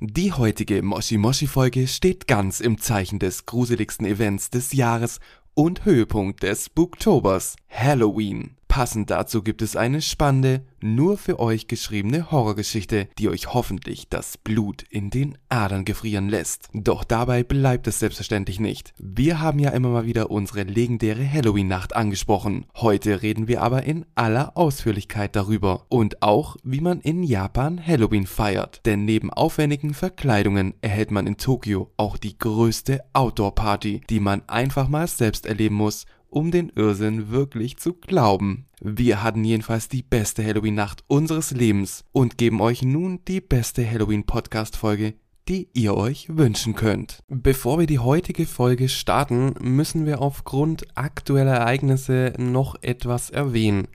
Die heutige Moshi Moshi Folge steht ganz im Zeichen des gruseligsten Events des Jahres und Höhepunkt des Spooktobers, Halloween. Passend dazu gibt es eine spannende, nur für euch geschriebene Horrorgeschichte, die euch hoffentlich das Blut in den Adern gefrieren lässt. Doch dabei bleibt es selbstverständlich nicht. Wir haben ja immer mal wieder unsere legendäre Halloween-Nacht angesprochen. Heute reden wir aber in aller Ausführlichkeit darüber. Und auch, wie man in Japan Halloween feiert. Denn neben aufwendigen Verkleidungen erhält man in Tokio auch die größte Outdoor-Party, die man einfach mal selbst erleben muss um den Irrsinn wirklich zu glauben. Wir hatten jedenfalls die beste Halloween-Nacht unseres Lebens und geben euch nun die beste Halloween-Podcast-Folge, die ihr euch wünschen könnt. Bevor wir die heutige Folge starten, müssen wir aufgrund aktueller Ereignisse noch etwas erwähnen.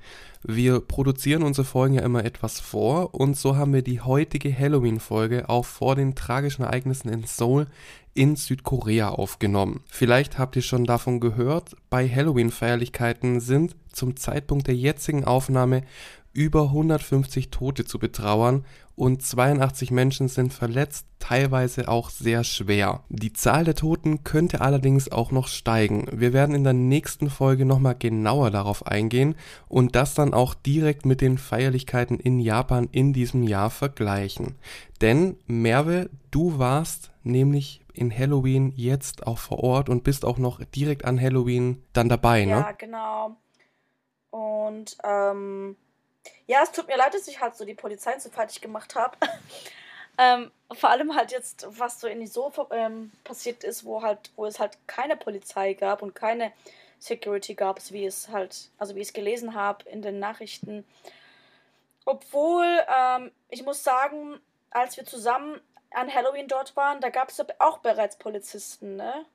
Wir produzieren unsere Folgen ja immer etwas vor und so haben wir die heutige Halloween-Folge auch vor den tragischen Ereignissen in Seoul in Südkorea aufgenommen. Vielleicht habt ihr schon davon gehört, bei Halloween-Feierlichkeiten sind zum Zeitpunkt der jetzigen Aufnahme über 150 Tote zu betrauern und 82 Menschen sind verletzt, teilweise auch sehr schwer. Die Zahl der Toten könnte allerdings auch noch steigen. Wir werden in der nächsten Folge nochmal genauer darauf eingehen und das dann auch direkt mit den Feierlichkeiten in Japan in diesem Jahr vergleichen. Denn Merve, du warst nämlich in Halloween jetzt auch vor Ort und bist auch noch direkt an Halloween dann dabei, ne? Ja, genau. Und ähm, ja, es tut mir leid, dass ich halt so die Polizei so fertig gemacht habe. ähm, vor allem halt jetzt, was so in so ähm, passiert ist, wo halt, wo es halt keine Polizei gab und keine Security gab, wie es halt, also wie ich es gelesen habe in den Nachrichten. Obwohl, ähm, ich muss sagen, als wir zusammen an Halloween dort waren, da gab es auch bereits Polizisten, ne?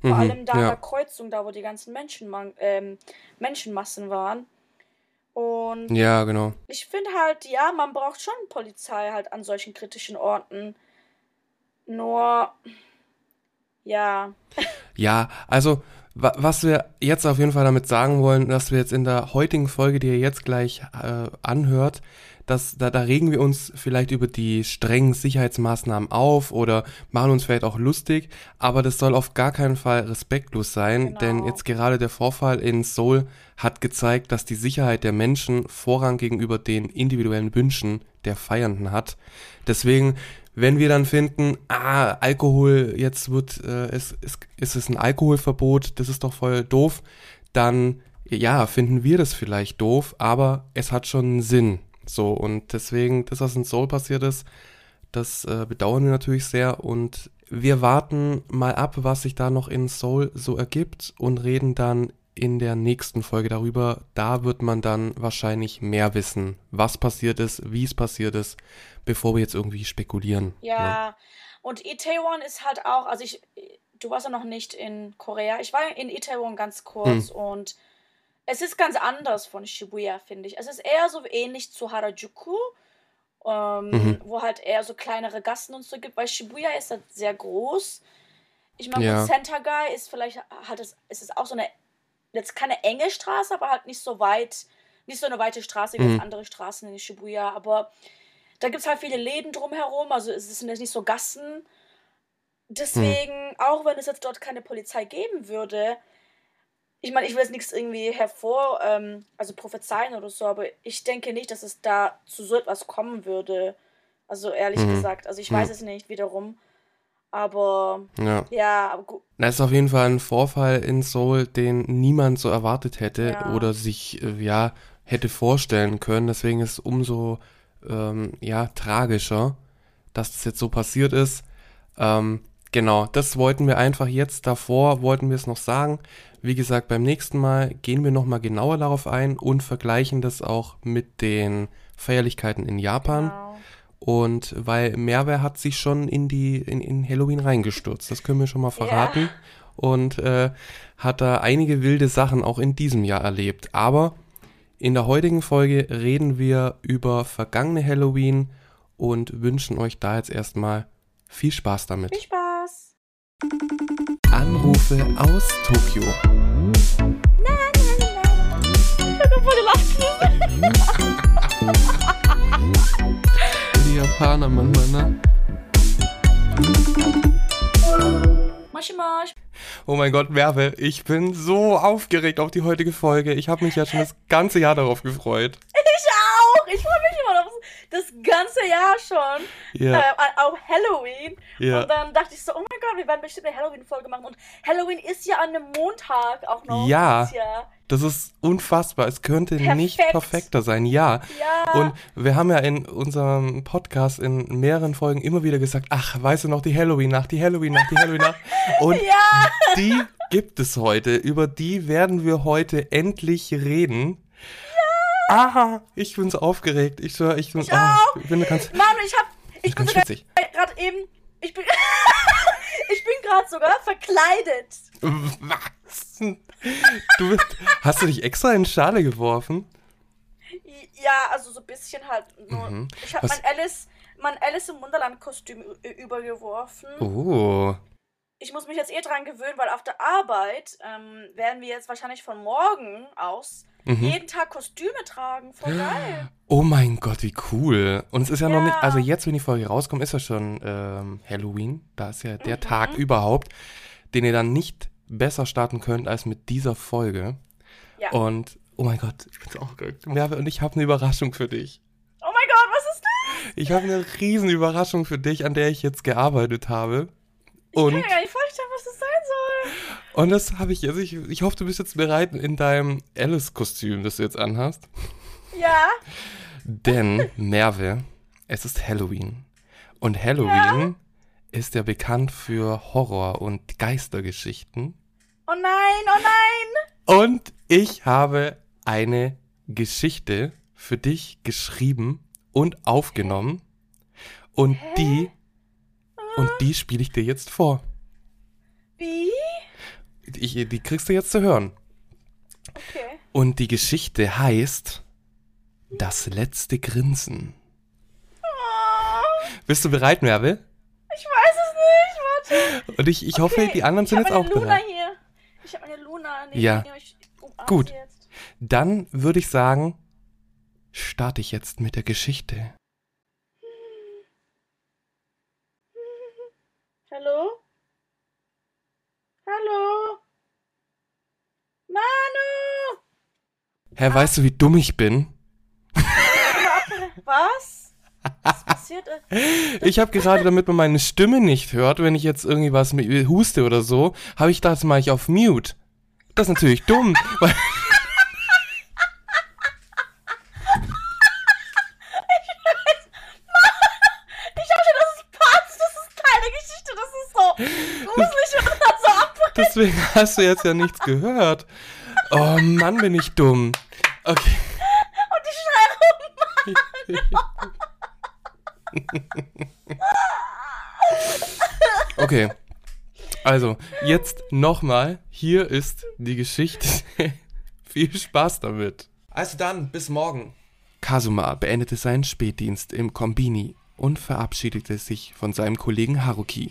Vor mhm, allem da ja. an der Kreuzung, da wo die ganzen Menschen, ähm, Menschenmassen waren. Und ja, genau. Ich finde halt, ja, man braucht schon Polizei halt an solchen kritischen Orten. Nur, ja. Ja, also was wir jetzt auf jeden Fall damit sagen wollen, dass wir jetzt in der heutigen Folge, die ihr jetzt gleich äh, anhört, dass da, da regen wir uns vielleicht über die strengen Sicherheitsmaßnahmen auf oder machen uns vielleicht auch lustig, aber das soll auf gar keinen Fall respektlos sein, genau. denn jetzt gerade der Vorfall in Seoul hat gezeigt, dass die Sicherheit der Menschen Vorrang gegenüber den individuellen Wünschen der Feiernden hat. Deswegen wenn wir dann finden, ah, Alkohol, jetzt wird, äh, es, es, ist es ein Alkoholverbot, das ist doch voll doof, dann, ja, finden wir das vielleicht doof, aber es hat schon einen Sinn. So, und deswegen, das, was in Seoul passiert ist, das äh, bedauern wir natürlich sehr und wir warten mal ab, was sich da noch in Seoul so ergibt und reden dann in der nächsten Folge darüber. Da wird man dann wahrscheinlich mehr wissen, was passiert ist, wie es passiert ist, bevor wir jetzt irgendwie spekulieren. Ja. Ne? und Itaewon ist halt auch, also ich, du warst ja noch nicht in Korea. Ich war in Itaewon ganz kurz hm. und es ist ganz anders von Shibuya, finde ich. Es ist eher so ähnlich zu Harajuku, ähm, mhm. wo halt eher so kleinere Gassen und so gibt, weil Shibuya ist halt sehr groß. Ich meine, ja. Center Guy ist vielleicht, hat es, ist es auch so eine, jetzt keine enge Straße, aber halt nicht so weit, nicht so eine weite Straße wie mhm. andere Straßen in Shibuya, aber da gibt es halt viele Läden drumherum, also es sind jetzt nicht so Gassen. Deswegen, mhm. auch wenn es jetzt dort keine Polizei geben würde, ich meine, ich will jetzt nichts irgendwie hervor, ähm, also prophezeien oder so, aber ich denke nicht, dass es da zu so etwas kommen würde. Also ehrlich mhm. gesagt. Also ich mhm. weiß es nicht wiederum. Aber ja, ja aber gut. Das ist auf jeden Fall ein Vorfall in Seoul, den niemand so erwartet hätte ja. oder sich äh, ja hätte vorstellen können. Deswegen ist es umso ähm, ja tragischer, dass das jetzt so passiert ist. Ähm, genau, das wollten wir einfach jetzt davor, wollten wir es noch sagen. Wie gesagt, beim nächsten Mal gehen wir nochmal genauer darauf ein und vergleichen das auch mit den Feierlichkeiten in Japan. Genau. Und weil Merve hat sich schon in die in, in Halloween reingestürzt, das können wir schon mal verraten. Ja. Und äh, hat da einige wilde Sachen auch in diesem Jahr erlebt. Aber in der heutigen Folge reden wir über vergangene Halloween und wünschen euch da jetzt erstmal viel Spaß damit. Viel Spaß! Anrufe aus Tokio. Nein, nein, nein. Ich habe gelacht. Die Japaner manchmal, ne? Moshi Mosh. Oh mein Gott, Merve, ich bin so aufgeregt auf die heutige Folge. Ich habe mich ja schon das ganze Jahr darauf gefreut. Ich auch. Ich freue mich immer noch das ganze Jahr schon. Ja. Äh, auf Halloween. Ja. Und dann dachte ich so, oh mein Gott, wir werden bestimmt eine Halloween-Folge machen. Und Halloween ist ja an einem Montag auch noch. Ja. dieses Jahr. Das ist unfassbar. Es könnte nicht Perfekt. perfekter sein. Ja. Ja. Und wir haben ja in unserem Podcast in mehreren Folgen immer wieder gesagt, ach, weißt du noch, die Halloween-Nacht, die Halloween-Nacht, die Halloween-Nacht. Und Ja. die gibt es heute. Über die werden wir heute endlich reden. Ja. Aha, ich bin so aufgeregt. Ich, schwör, ich, bin, Ich ah, auch. ich bin ganz, Mann, ich hab. Ich bin gerade eben. Ich bin. ich bin gerade sogar verkleidet. Was? Du bist, hast du dich extra in Schale geworfen? Ja, also so ein bisschen halt. Mhm. Ich habe mein Alice, mein Alice im Wunderland-Kostüm übergeworfen. Oh. Ich muss mich jetzt eh dran gewöhnen, weil auf der Arbeit ähm, werden wir jetzt wahrscheinlich von morgen aus Mhm. jeden Tag Kostüme tragen. Voll geil. Oh mein Gott, wie cool. Und es ist ja, noch Ja. nicht, also jetzt, wenn die Folge rauskommt, ist ja schon ähm, Halloween. Da ist ja der Tag überhaupt, den ihr dann nicht besser starten könnt als mit dieser Folge. Ja. Und, oh mein Gott, ich bin so aufgeregt. Merve, und ich habe eine Überraschung für dich. Oh mein Gott, was ist das? Ich habe eine riesen Überraschung für dich, an der ich jetzt gearbeitet habe. Ich kann Und, mir gar nicht vorstellen, was das sein soll. und das habe ich, also ich, ich hoffe, du bist jetzt bereit in deinem Alice-Kostüm, das du jetzt anhast. Ja. Denn, Merve, es ist Halloween. Und Halloween ist ja bekannt für Horror- und Geistergeschichten. Oh nein, oh nein. Und ich habe eine Geschichte für dich geschrieben und aufgenommen. Und die, und die spiele ich dir jetzt vor. Wie? Ich, die kriegst du jetzt zu hören. Okay. Und die Geschichte heißt Das letzte Grinsen. Oh, Bist du bereit, Merve? ich weiß es nicht. Warte. Und ich, ich hoffe, Okay, die anderen ich sind jetzt auch meine Luna bereit. hier. Ich habe meine Luna. neben Ja. Ich Gut. Jetzt. Dann würde ich sagen, starte ich jetzt mit der Geschichte. Hallo? Hallo? Manu! Hä, weißt du, wie dumm ich bin? Was? Was passiert? ist? Ich habe gerade, damit man meine Stimme nicht hört, wenn ich jetzt irgendwie was mit huste oder so, habe ich das mache ich auf Mute. Das ist natürlich dumm. Weil Ich dachte, das ist Parts, das ist keine Geschichte, das ist so gruselig und dann so ab. deswegen hast du jetzt ja nichts gehört. Oh Mann, bin ich dumm. Okay. Und ich schreie rum. Okay. Also, jetzt nochmal. Hier ist die Geschichte. Viel Spaß damit. Also dann, bis morgen. Kazuma beendete seinen Spätdienst im Kombini und verabschiedete sich von seinem Kollegen Haruki,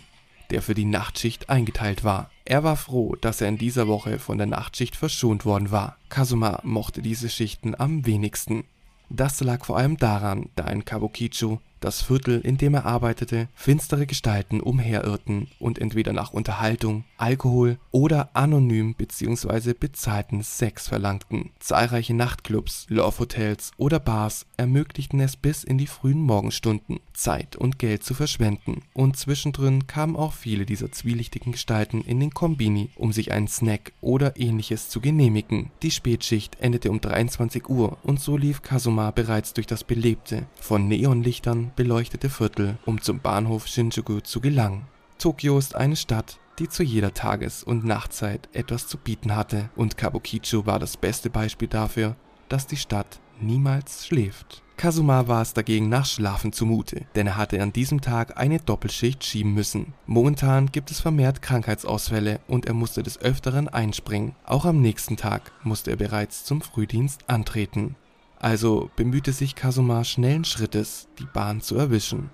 der für die Nachtschicht eingeteilt war. Er war froh, dass er in dieser Woche von der Nachtschicht verschont worden war. Kazuma mochte diese Schichten am wenigsten. Das lag vor allem daran, da in Kabukicho, das Viertel, in dem er arbeitete, finstere Gestalten umherirrten und entweder nach Unterhaltung, Alkohol oder anonym bzw. bezahlten Sex verlangten. Zahlreiche Nachtclubs, Love-Hotels oder Bars ermöglichten es bis in die frühen Morgenstunden, Zeit und Geld zu verschwenden. Und zwischendrin kamen auch viele dieser zwielichtigen Gestalten in den Kombini, um sich einen Snack oder ähnliches zu genehmigen. Die Spätschicht endete um 23 Uhr und so lief Kazuma bereits durch das belebte, von Neonlichtern beleuchtete Viertel, um zum Bahnhof Shinjuku zu gelangen. Tokio ist eine Stadt, die zu jeder Tages- und Nachtzeit etwas zu bieten hatte, und Kabukicho war das beste Beispiel dafür, dass die Stadt niemals schläft. Kazuma war es dagegen nach Schlafen zumute, denn er hatte an diesem Tag eine Doppelschicht schieben müssen. Momentan gibt es vermehrt Krankheitsausfälle und er musste des Öfteren einspringen. Auch am nächsten Tag musste er bereits zum Frühdienst antreten. Also bemühte sich Kazuma schnellen Schrittes, die Bahn zu erwischen.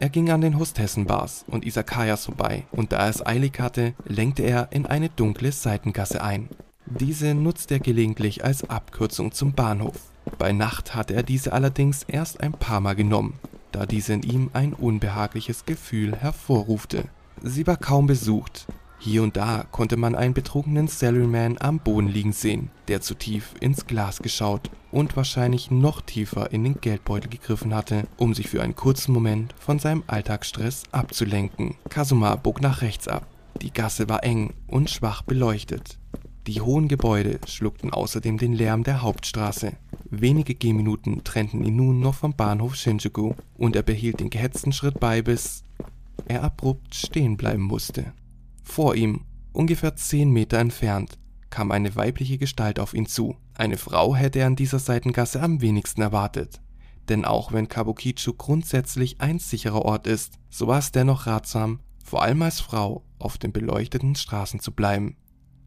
Er ging an den Hostessenbars und Isakayas vorbei, und da er es eilig hatte, lenkte er in eine dunkle Seitengasse ein. Diese nutzte er gelegentlich als Abkürzung zum Bahnhof. Bei Nacht hatte er diese allerdings erst ein paar Mal genommen, da diese in ihm ein unbehagliches Gefühl hervorrufte. Sie war kaum besucht, Hier und da konnte man einen betrunkenen Salaryman am Boden liegen sehen, der zu tief ins Glas geschaut und wahrscheinlich noch tiefer in den Geldbeutel gegriffen hatte, um sich für einen kurzen Moment von seinem Alltagsstress abzulenken. Kasuma bog nach rechts ab. Die Gasse war eng und schwach beleuchtet. Die hohen Gebäude schluckten außerdem den Lärm der Hauptstraße. Wenige Gehminuten trennten ihn nun noch vom Bahnhof Shinjuku und er behielt den gehetzten Schritt bei, bis er abrupt stehen bleiben musste. Vor ihm, ungefähr zehn Meter entfernt, kam eine weibliche Gestalt auf ihn zu. Eine Frau hätte er an dieser Seitengasse am wenigsten erwartet. Denn auch wenn Kabukicho grundsätzlich ein sicherer Ort ist, so war es dennoch ratsam, vor allem als Frau auf den beleuchteten Straßen zu bleiben.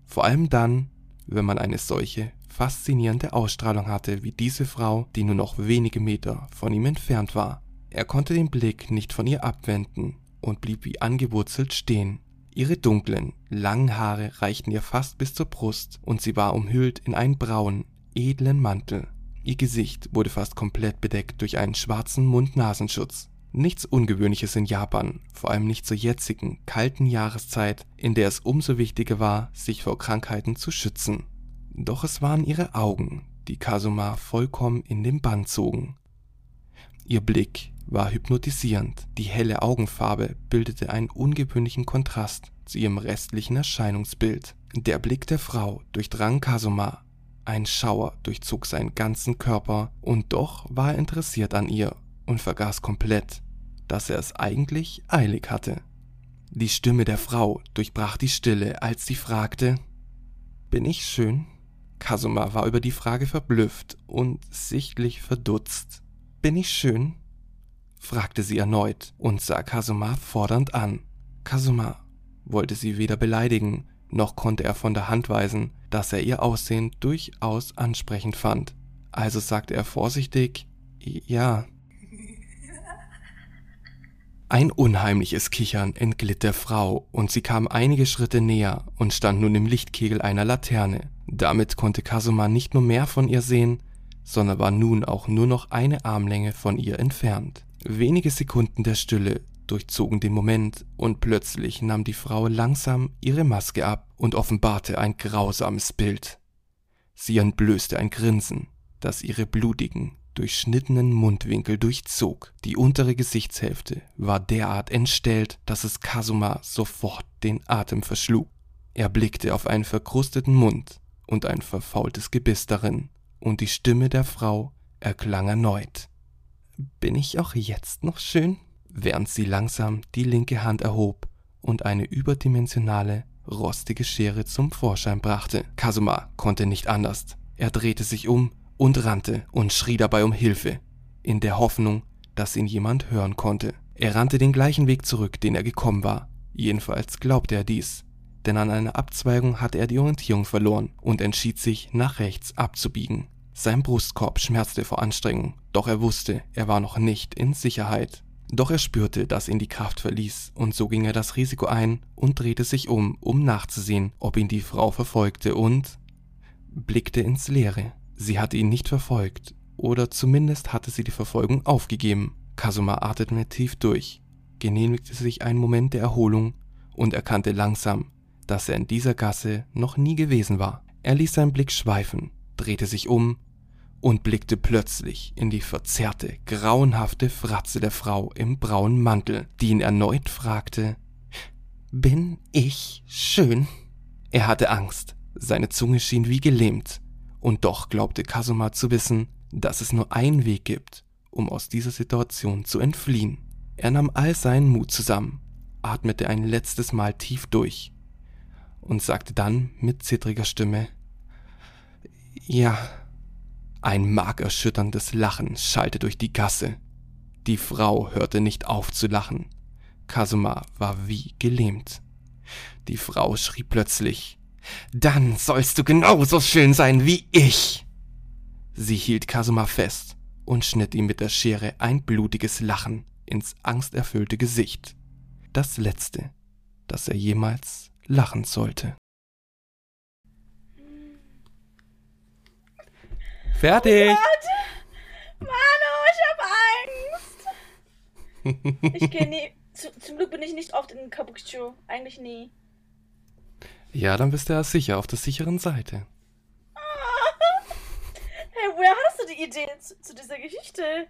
Vor allem dann, wenn man eine solche faszinierende Ausstrahlung hatte wie diese Frau, die nur noch wenige Meter von ihm entfernt war. Er konnte den Blick nicht von ihr abwenden und blieb wie angewurzelt stehen. Ihre dunklen, langen Haare reichten ihr fast bis zur Brust und sie war umhüllt in einen braunen, edlen Mantel. Ihr Gesicht wurde fast komplett bedeckt durch einen schwarzen Mund-Nasenschutz. Nichts Ungewöhnliches in Japan, vor allem nicht zur jetzigen, kalten Jahreszeit, in der es umso wichtiger war, sich vor Krankheiten zu schützen. Doch es waren ihre Augen, die Kasuma vollkommen in den Bann zogen. Ihr Blick war hypnotisierend. Die helle Augenfarbe bildete einen ungewöhnlichen Kontrast zu ihrem restlichen Erscheinungsbild. Der Blick der Frau durchdrang Kasuma. Ein Schauer durchzog seinen ganzen Körper, und doch war er interessiert an ihr und vergaß komplett, dass er es eigentlich eilig hatte. Die Stimme der Frau durchbrach die Stille, als sie fragte Bin ich schön? Kasuma war über die Frage verblüfft und sichtlich verdutzt. Bin ich schön? Fragte sie erneut und sah Kasuma fordernd an. Kasuma wollte sie weder beleidigen, noch konnte er von der Hand weisen, dass er ihr Aussehen durchaus ansprechend fand. Also sagte er vorsichtig Ja. Ein unheimliches Kichern entglitt der Frau, und sie kam einige Schritte näher und stand nun im Lichtkegel einer Laterne. Damit konnte Kasuma nicht nur mehr von ihr sehen, sondern war nun auch nur noch eine Armlänge von ihr entfernt. Wenige Sekunden der Stille durchzogen den Moment und plötzlich nahm die Frau langsam ihre Maske ab und offenbarte ein grausames Bild. Sie entblößte ein Grinsen, das ihre blutigen, durchschnittenen Mundwinkel durchzog. Die untere Gesichtshälfte war derart entstellt, dass es Kasuma sofort den Atem verschlug. Er blickte auf einen verkrusteten Mund und ein verfaultes Gebiss darin, und die Stimme der Frau erklang erneut. Bin ich auch jetzt noch schön? Während sie langsam die linke Hand erhob und eine überdimensionale, rostige Schere zum Vorschein brachte. Kasuma konnte nicht anders. Er drehte sich um und rannte und schrie dabei um Hilfe, in der Hoffnung, dass ihn jemand hören konnte. Er rannte den gleichen Weg zurück, den er gekommen war. Jedenfalls glaubte er dies, denn an einer Abzweigung hatte er die Orientierung verloren und entschied sich, nach rechts abzubiegen. Sein Brustkorb schmerzte vor Anstrengung, doch er wusste, er war noch nicht in Sicherheit. Doch er spürte, dass ihn die Kraft verließ, und so ging er das Risiko ein und drehte sich um, um nachzusehen, ob ihn die Frau verfolgte und blickte ins Leere. Sie hatte ihn nicht verfolgt, oder zumindest hatte sie die Verfolgung aufgegeben. Kasuma atmete tief durch, genehmigte sich einen Moment der Erholung und erkannte langsam, dass er in dieser Gasse noch nie gewesen war. Er ließ seinen Blick schweifen, drehte sich um und blickte plötzlich in die verzerrte, grauenhafte Fratze der Frau im braunen Mantel, die ihn erneut fragte Bin ich schön? Er hatte Angst, seine Zunge schien wie gelähmt, und doch glaubte Kasuma zu wissen, dass es nur einen Weg gibt, um aus dieser Situation zu entfliehen. Er nahm all seinen Mut zusammen, atmete ein letztes Mal tief durch und sagte dann mit zittriger Stimme Ja, ein markerschütterndes Lachen schallte durch die Gasse. Die Frau hörte nicht auf zu lachen. Kasuma war wie gelähmt. Die Frau schrie plötzlich Dann sollst du genauso schön sein wie ich. Sie hielt Kasuma fest und schnitt ihm mit der Schere ein blutiges Lachen ins angsterfüllte Gesicht. Das letzte, das er jemals lachen sollte. Fertig. Oh Manu, ich hab Angst. Ich gehe nie. Zu, zum Glück bin ich nicht oft in Kabukicho. Eigentlich nie. Ja, dann bist du ja sicher auf der sicheren Seite. Hey, woher hast du die Idee zu, zu dieser Geschichte?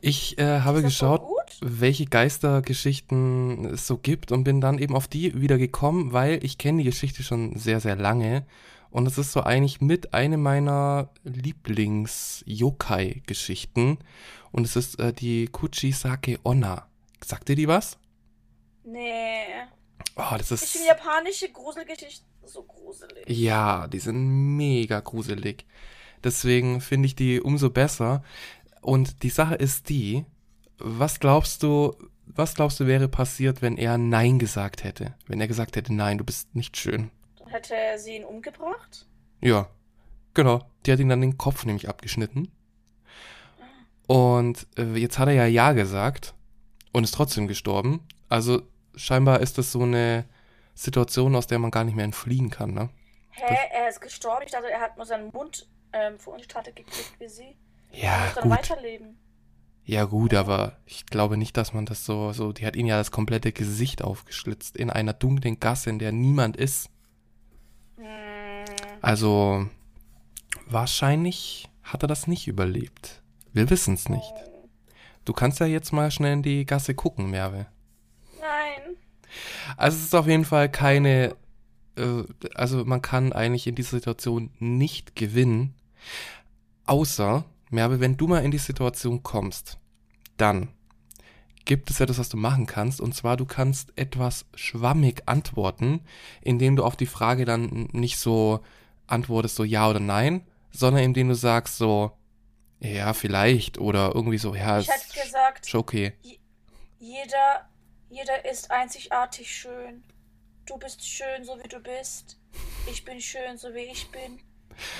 Ich äh, habe geschaut, welche Geistergeschichten es so gibt und bin dann eben auf die wieder gekommen, weil ich kenne die Geschichte schon sehr, sehr lange. Und es ist so eigentlich mit eine meiner Lieblings-Yokai-Geschichten. Und es ist äh, die Kuchisake Onna. Sagt dir die was? Nee. Oh, das Ich ist. finde japanische Gruselgeschichten so gruselig. Ja, die sind mega gruselig. Deswegen finde ich die umso besser. Und die Sache ist die, was glaubst du, was glaubst du wäre passiert, wenn er Nein gesagt hätte? Wenn er gesagt hätte, nein, du bist nicht schön. Hätte sie ihn umgebracht. Ja, genau. Die hat ihn dann den Kopf nämlich abgeschnitten. Und äh, jetzt hat er ja Ja gesagt und ist trotzdem gestorben. Also scheinbar ist das so eine Situation, aus der man gar nicht mehr entfliehen kann, ne? Hä, er ist gestorben. Ich dachte, er hat nur seinen Mund ähm, verunstaltet gekriegt wie sie. Ja, muss dann gut. weiterleben. Ja, gut, aber ich glaube nicht, dass man das so, so, die hat ihn ja das komplette Gesicht aufgeschlitzt in einer dunklen Gasse, in der niemand ist. Also, wahrscheinlich hat er das nicht überlebt. Wir wissen es nicht. Du kannst ja jetzt mal schnell in die Gasse gucken, Merve. nein. Also, es ist auf jeden Fall keine, äh, also man kann eigentlich in dieser Situation nicht gewinnen, außer, Merve, wenn du mal in die Situation kommst, dann gibt es etwas, was du machen kannst, und zwar du kannst etwas schwammig antworten, indem du auf die Frage dann nicht so antwortest, so ja oder nein, sondern indem du sagst so, ja, vielleicht, oder irgendwie so, ja, Ich ist hätte gesagt, schon okay. jeder, jeder ist einzigartig schön. Du bist schön, so wie du bist. Ich bin schön, so wie ich bin.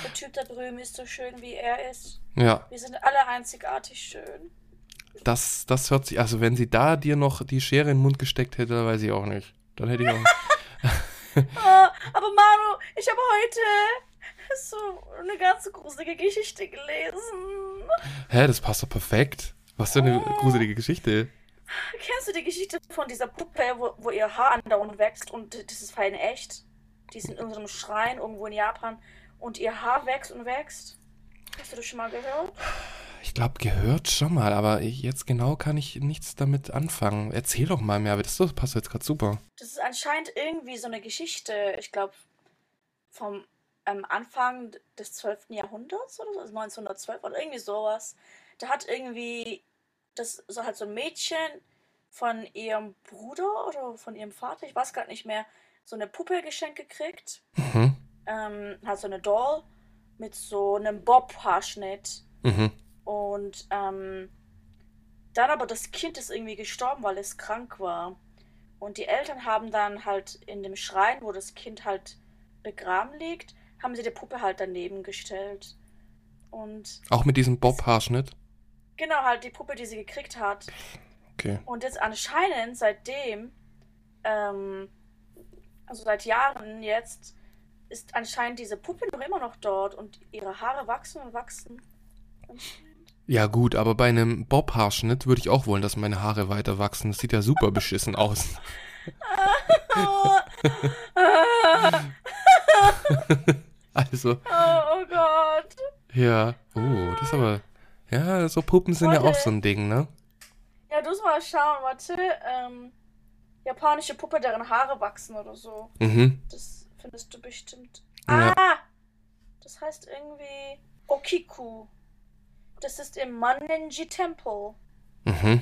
Der Typ da drüben ist so schön, wie er ist. Ja, Wir sind alle einzigartig schön. das, das hört sich, also wenn sie da dir noch die Schere in den Mund gesteckt hätte, weiß ich auch nicht. Dann hätte ich auch. Ah, aber Manu, ich habe heute so eine ganz gruselige Geschichte gelesen. Hä, das passt doch perfekt. Was für eine gruselige Geschichte. Kennst du die Geschichte von dieser Puppe, wo, wo ihr Haar andauernd wächst und das ist fein echt? Die ist in unserem Schrein irgendwo in Japan und ihr Haar wächst und wächst. Hast du das schon mal gehört? Ich glaube, gehört schon mal, aber jetzt genau kann ich nichts damit anfangen. Erzähl doch mal mehr, das ist- passt jetzt gerade super. Das ist anscheinend irgendwie so eine Geschichte, ich glaube, vom ähm, Anfang des 12. Jahrhunderts oder so, also 1912 oder irgendwie sowas. Da hat irgendwie das so halt so ein Mädchen von ihrem Bruder oder von ihrem Vater, ich weiß gerade nicht mehr, so eine Puppe geschenkt gekriegt. Mhm. Ähm, halt so eine Doll mit so einem Bob-Haarschnitt. Mhm. Und ähm, dann aber das Kind ist irgendwie gestorben, weil es krank war. Und die Eltern haben dann halt in dem Schrein, wo das Kind halt begraben liegt, haben sie die Puppe halt daneben gestellt. Und Auch mit diesem Bob-Haarschnitt. genau halt die Puppe, die sie gekriegt hat. Okay. Und jetzt anscheinend seitdem, ähm, also seit Jahren jetzt, ist anscheinend diese Puppe noch immer noch dort und ihre Haare wachsen und wachsen. Ja gut, aber bei einem Bob-Haarschnitt würde ich auch wollen, dass meine Haare weiter wachsen. Das sieht ja super beschissen aus. Also, Oh, oh Gott. ja. Oh, das ist aber. Ja, so Puppen sind ja auch Warte. so ein Ding, ne? Ja, du musst mal schauen, warte. Ähm, japanische Puppe, deren Haare wachsen oder so. Mhm. Das findest du bestimmt. Ja. Ah! Das heißt irgendwie Okiku. Das ist im Mannenji Temple. Mhm.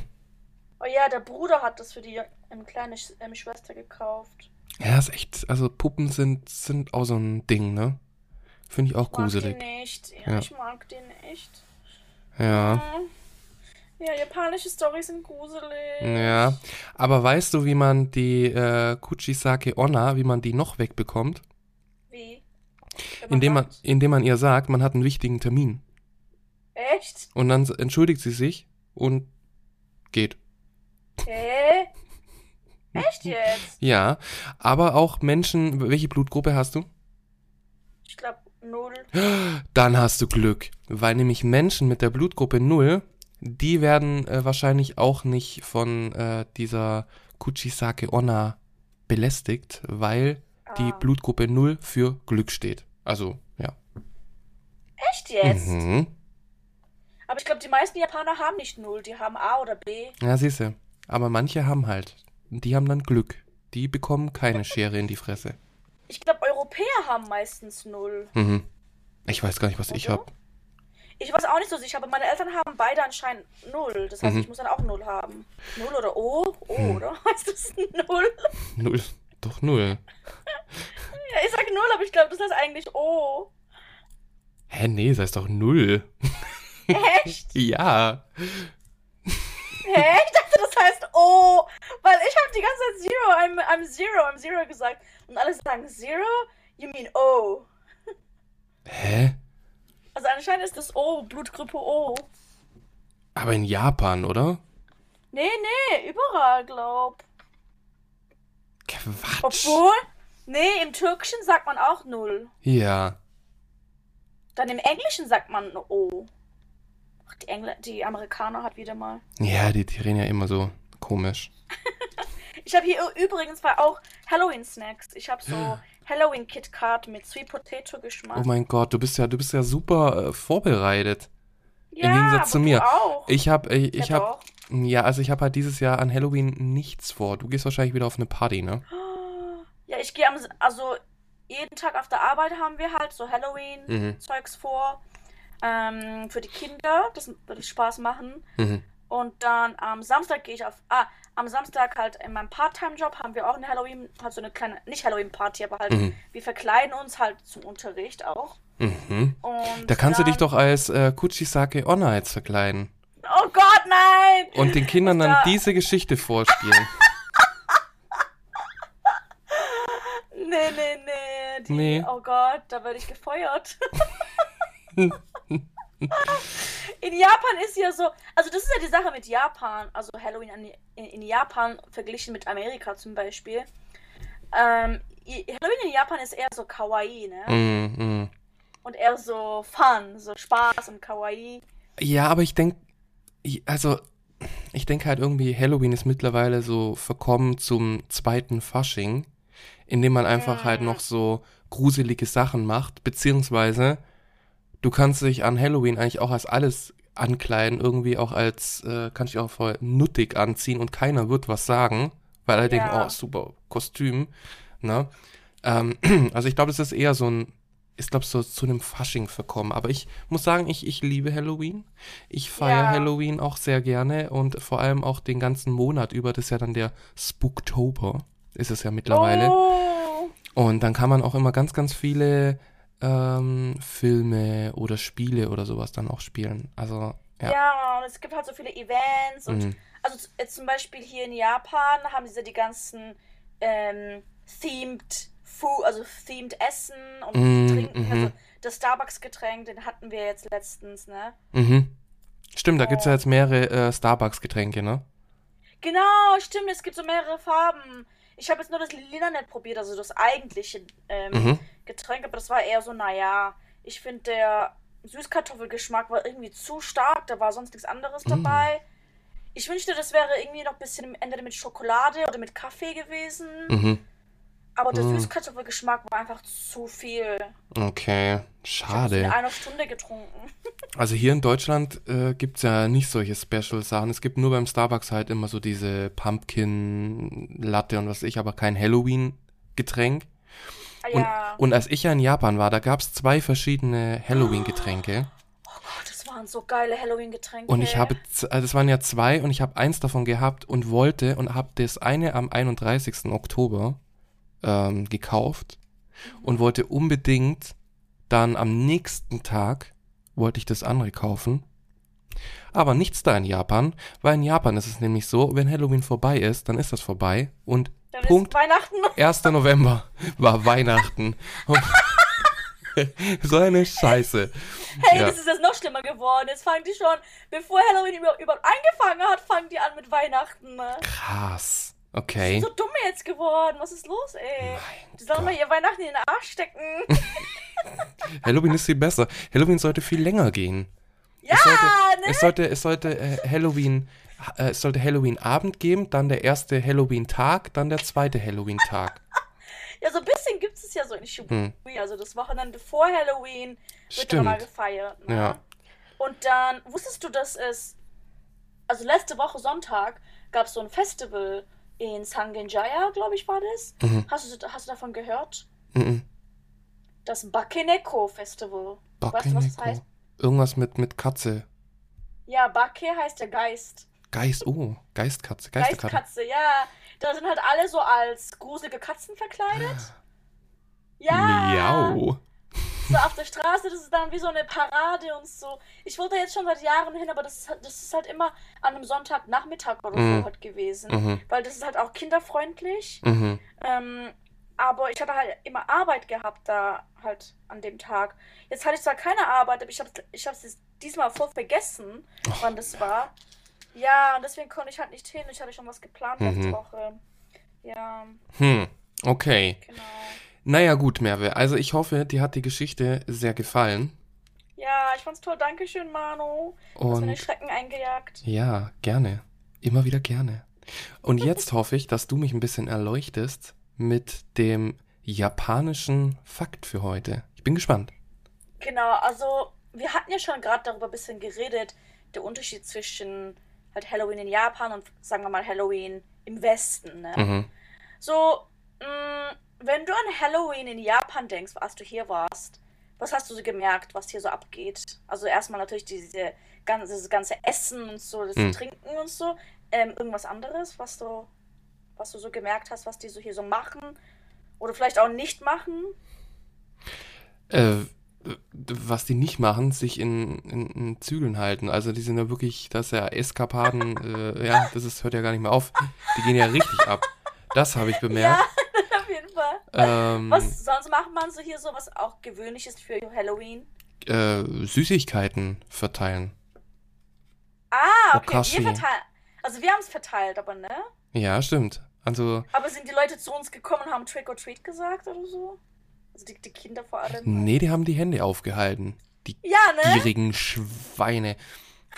Oh ja, der Bruder hat das für die ähm, kleine Sch ähm, Schwester gekauft. Ja, ist echt. Also Puppen sind, sind auch so ein Ding, ne? Finde ich auch Ich mag gruselig. die nicht. Ja, Ja. ich mag die nicht. Ja. Hm. Ja, japanische Storys sind gruselig. Ja. Aber weißt du, wie man die äh, Kuchisake Onna, wie man die noch wegbekommt? Wie? Man Indem man, indem man ihr sagt, man hat einen wichtigen Termin. Echt? Und dann entschuldigt sie sich und geht. Hä? Echt jetzt? Ja. Aber auch Menschen, welche Blutgruppe hast du? Ich glaube null. Dann hast du Glück, weil nämlich Menschen mit der Blutgruppe 0, die werden äh, wahrscheinlich auch nicht von äh, dieser Kuchisake Onna belästigt, weil die Ah. Blutgruppe 0 für Glück steht. Also, ja. Echt jetzt? Mhm. Aber ich glaube, die meisten Japaner haben nicht null, die haben A oder B. Ja, siehst du. Aber manche haben halt. Die haben dann Glück. Die bekommen keine Schere in die Fresse. Ich glaube, Europäer haben meistens null. Mhm. Ich weiß gar nicht, was ich Oder? Ich weiß auch nicht so sicher, aber meine Eltern haben beide anscheinend null. Das heißt, Mhm. ich muss dann auch null haben. Null oder O? O, Hm. oder? Heißt das null? Null. Doch null. Ja, ich sag null, aber ich glaube, das heißt eigentlich O. Hä, nee, das heißt doch null. Echt? Ja. Hä? Ich dachte, das heißt O. Weil ich habe die ganze Zeit Zero, I'm, I'm Zero, I'm Zero gesagt. Und alle sagen Zero? You mean O. Hä? Also anscheinend ist das O, Blutgruppe O. Aber in Japan, oder? Nee, nee, überall, glaub. Quatsch. Obwohl, nee, im Türkischen sagt man auch null. Ja. Dann im Englischen sagt man O. Ach, die, Engl die Amerikaner hat wieder mal. Ja, die, die reden ja immer so komisch. Ich habe hier übrigens war auch Halloween-Snacks. Ich habe so Halloween KitKat mit Sweet Potato Geschmack. Oh mein Gott, du bist ja, du bist ja super äh, vorbereitet. ja, Gegensatz aber zu mir. Auch. Ich hab, ich, ich ja, hab, ja, also ich hab halt dieses Jahr an Halloween nichts vor. Du gehst wahrscheinlich wieder auf eine Party, ne? Ja, ich gehe am, also jeden Tag auf der Arbeit haben wir halt so Halloween-Zeugs Mhm. vor. Ähm, für die Kinder, das würde Spaß machen. Mhm. Und dann am Samstag gehe ich auf. Ah, am Samstag halt in meinem Part-Time-Job haben wir auch eine Halloween, halt so eine kleine, nicht Halloween-Party, aber halt, Mhm. wir verkleiden uns halt zum Unterricht auch. Mhm. Und Da kannst du dich dann- doch als äh, Kuchisake Onna jetzt verkleiden. Oh Gott, nein! Und den Kindern dann Da- diese Geschichte vorspielen. Nee, nee, nee. Die, Nee. Oh Gott, da werde ich gefeuert. in Japan ist ja so, also das ist ja die Sache mit Japan, also Halloween in, Japan verglichen mit Amerika zum Beispiel. Ähm, Halloween in Japan ist eher so kawaii, ne? Mhm, mhm. Und eher so fun, so Spaß und kawaii. Ja, aber ich denke, also ich denke halt irgendwie, Halloween ist mittlerweile so verkommen zum zweiten Fasching, indem man einfach Mm. halt noch so gruselige Sachen macht, beziehungsweise du kannst dich an Halloween eigentlich auch als alles ankleiden, irgendwie auch als, äh, kannst dich auch voll nuttig anziehen und keiner wird was sagen, weil alle denken, Ja. oh, super Kostüm, ne? Ähm, also ich glaube, es ist eher so ein, ist glaube so zu einem Fasching verkommen. Aber ich muss sagen, ich, ich liebe Halloween. Ich feiere Ja. Halloween auch sehr gerne und vor allem auch den ganzen Monat über. Das ist ja dann der Spooktober, ist es ja mittlerweile. Oh. Und dann kann man auch immer ganz, ganz viele ähm, Filme oder Spiele oder sowas dann auch spielen. Also, Ja. ja. und es gibt halt so viele Events und Mhm. also jetzt zum Beispiel hier in Japan haben sie die ganzen ähm, themed Food, also themed Essen und Mm, Trinken. mhm. Also das Starbucks-Getränk, den hatten wir jetzt letztens, ne? Mhm. Stimmt, da gibt's ja Oh. jetzt mehrere äh, Starbucks-Getränke, ne? Genau, stimmt, es gibt so mehrere Farben. Ich habe jetzt nur das Lila nicht probiert, also das eigentliche ähm, Mhm. Getränk, aber das war eher so, naja, ich finde der Süßkartoffelgeschmack war irgendwie zu stark, da war sonst nichts anderes Mm. dabei. Ich wünschte, das wäre irgendwie noch ein bisschen entweder mit Schokolade oder mit Kaffee gewesen. Mhm. Aber der Mm. Süßkartoffelgeschmack war einfach zu viel. Okay, Ich habe es in schade. einer Stunde getrunken. Also hier in Deutschland äh, gibt's ja nicht solche Special-Sachen. Es gibt nur beim Starbucks halt immer so diese Pumpkin-Latte und was ich, aber kein Halloween-Getränk. Ah, Und, ja. und als ich ja in Japan war, da gab's zwei verschiedene Halloween-Getränke. oh Gott, das waren so geile Halloween-Getränke. Und ich habe, also es waren ja zwei und ich habe eins davon gehabt und wollte und habe das eine am 31. Oktober ähm, gekauft und wollte unbedingt dann am nächsten Tag wollte ich das andere kaufen. Aber nichts da in Japan, weil in Japan ist es nämlich so, wenn Halloween vorbei ist, dann ist das vorbei und Dann Punkt ist Weihnachten. 1. November war Weihnachten. So eine Scheiße. Hey, Ja. das ist jetzt noch schlimmer geworden. Jetzt fangen die schon, bevor Halloween über- überhaupt angefangen hat, fangen die an mit Weihnachten. Ne? Krass. Okay. So dumm jetzt geworden. Was ist los, ey? Die sollen mal ihr Weihnachten in den Arsch stecken. Halloween ist viel besser. Halloween sollte viel länger gehen. ja, es sollte, ne? es sollte, es sollte äh, Halloween, äh, es sollte Halloween Abend geben, dann der erste Halloween Tag, dann der zweite Halloween Tag. Ja, so ein bisschen gibt es ja so in Shibuya. Hm. Also das Wochenende vor Halloween wird Stimmt. mal gefeiert. Ne? Ja. Und dann, wusstest du, dass es, also letzte Woche Sonntag gab es so ein Festival in Sangenjaya, glaube ich, war das. Mhm. Hast, du, hast du davon gehört? Mhm. Das Bakeneko Festival. Bakeneko. Weißt du, was das heißt? Irgendwas mit, mit Katze. Ja, Bake heißt der Geist. Geist, oh, Geistkatze, Geisterkatze. Geistkatze, ja. Da sind halt alle so als gruselige Katzen verkleidet. Ja. Miau. So auf der Straße, das ist dann wie so eine Parade und so. Ich wollte jetzt schon seit Jahren hin, aber das ist, halt, das ist halt immer an einem Sonntagnachmittag oder mhm. so halt gewesen. Mhm. Weil das ist halt auch kinderfreundlich. Mhm. Ähm, aber ich hatte halt immer Arbeit gehabt da halt an dem Tag. Jetzt hatte ich zwar keine Arbeit, aber ich habe ich es diesmal voll vergessen, oh. wann das war. Ja, und deswegen konnte ich halt nicht hin. Ich hatte schon was geplant mhm. letzte Woche. Ja. Hm, okay. Genau. Naja, gut, Merve. Also ich hoffe, dir hat die Geschichte sehr gefallen. Ja, ich fand's toll. Dankeschön, Manu. Du hast mir den Schrecken eingejagt. Ja, gerne. Immer wieder gerne. Und jetzt hoffe ich, dass du mich ein bisschen erleuchtest mit dem japanischen Fakt für heute. Ich bin gespannt. Genau, also wir hatten ja schon gerade darüber ein bisschen geredet, der Unterschied zwischen halt Halloween in Japan und sagen wir mal Halloween im Westen. Ne? Mhm. So, mh, mm, wenn du an Halloween in Japan denkst, als du hier warst, was hast du so gemerkt, was hier so abgeht? Also erstmal natürlich diese ganze, dieses ganze Essen und so, das mhm. Trinken und so. Ähm, irgendwas anderes, was du, was du so gemerkt hast, was die so hier so machen oder vielleicht auch nicht machen? Äh, was die nicht machen, sich in, in, in, Zügeln halten. Also die sind ja wirklich, das ist ja Eskapaden, äh, ja, das ist, hört ja gar nicht mehr auf. Die gehen ja richtig ab. Das habe ich bemerkt. Ja, Fall. Ähm, was sonst macht man so hier so, was auch gewöhnlich ist für Halloween? Äh, Süßigkeiten verteilen. Ah, okay, Okashi. wir verteilen. Also wir haben es verteilt, aber ne? Ja, stimmt. Also. Aber sind die Leute zu uns gekommen und haben Trick or Treat gesagt oder so? Also die, die Kinder vor allem. Nee, die haben die Hände aufgehalten. Die ja, ne? gierigen Schweine.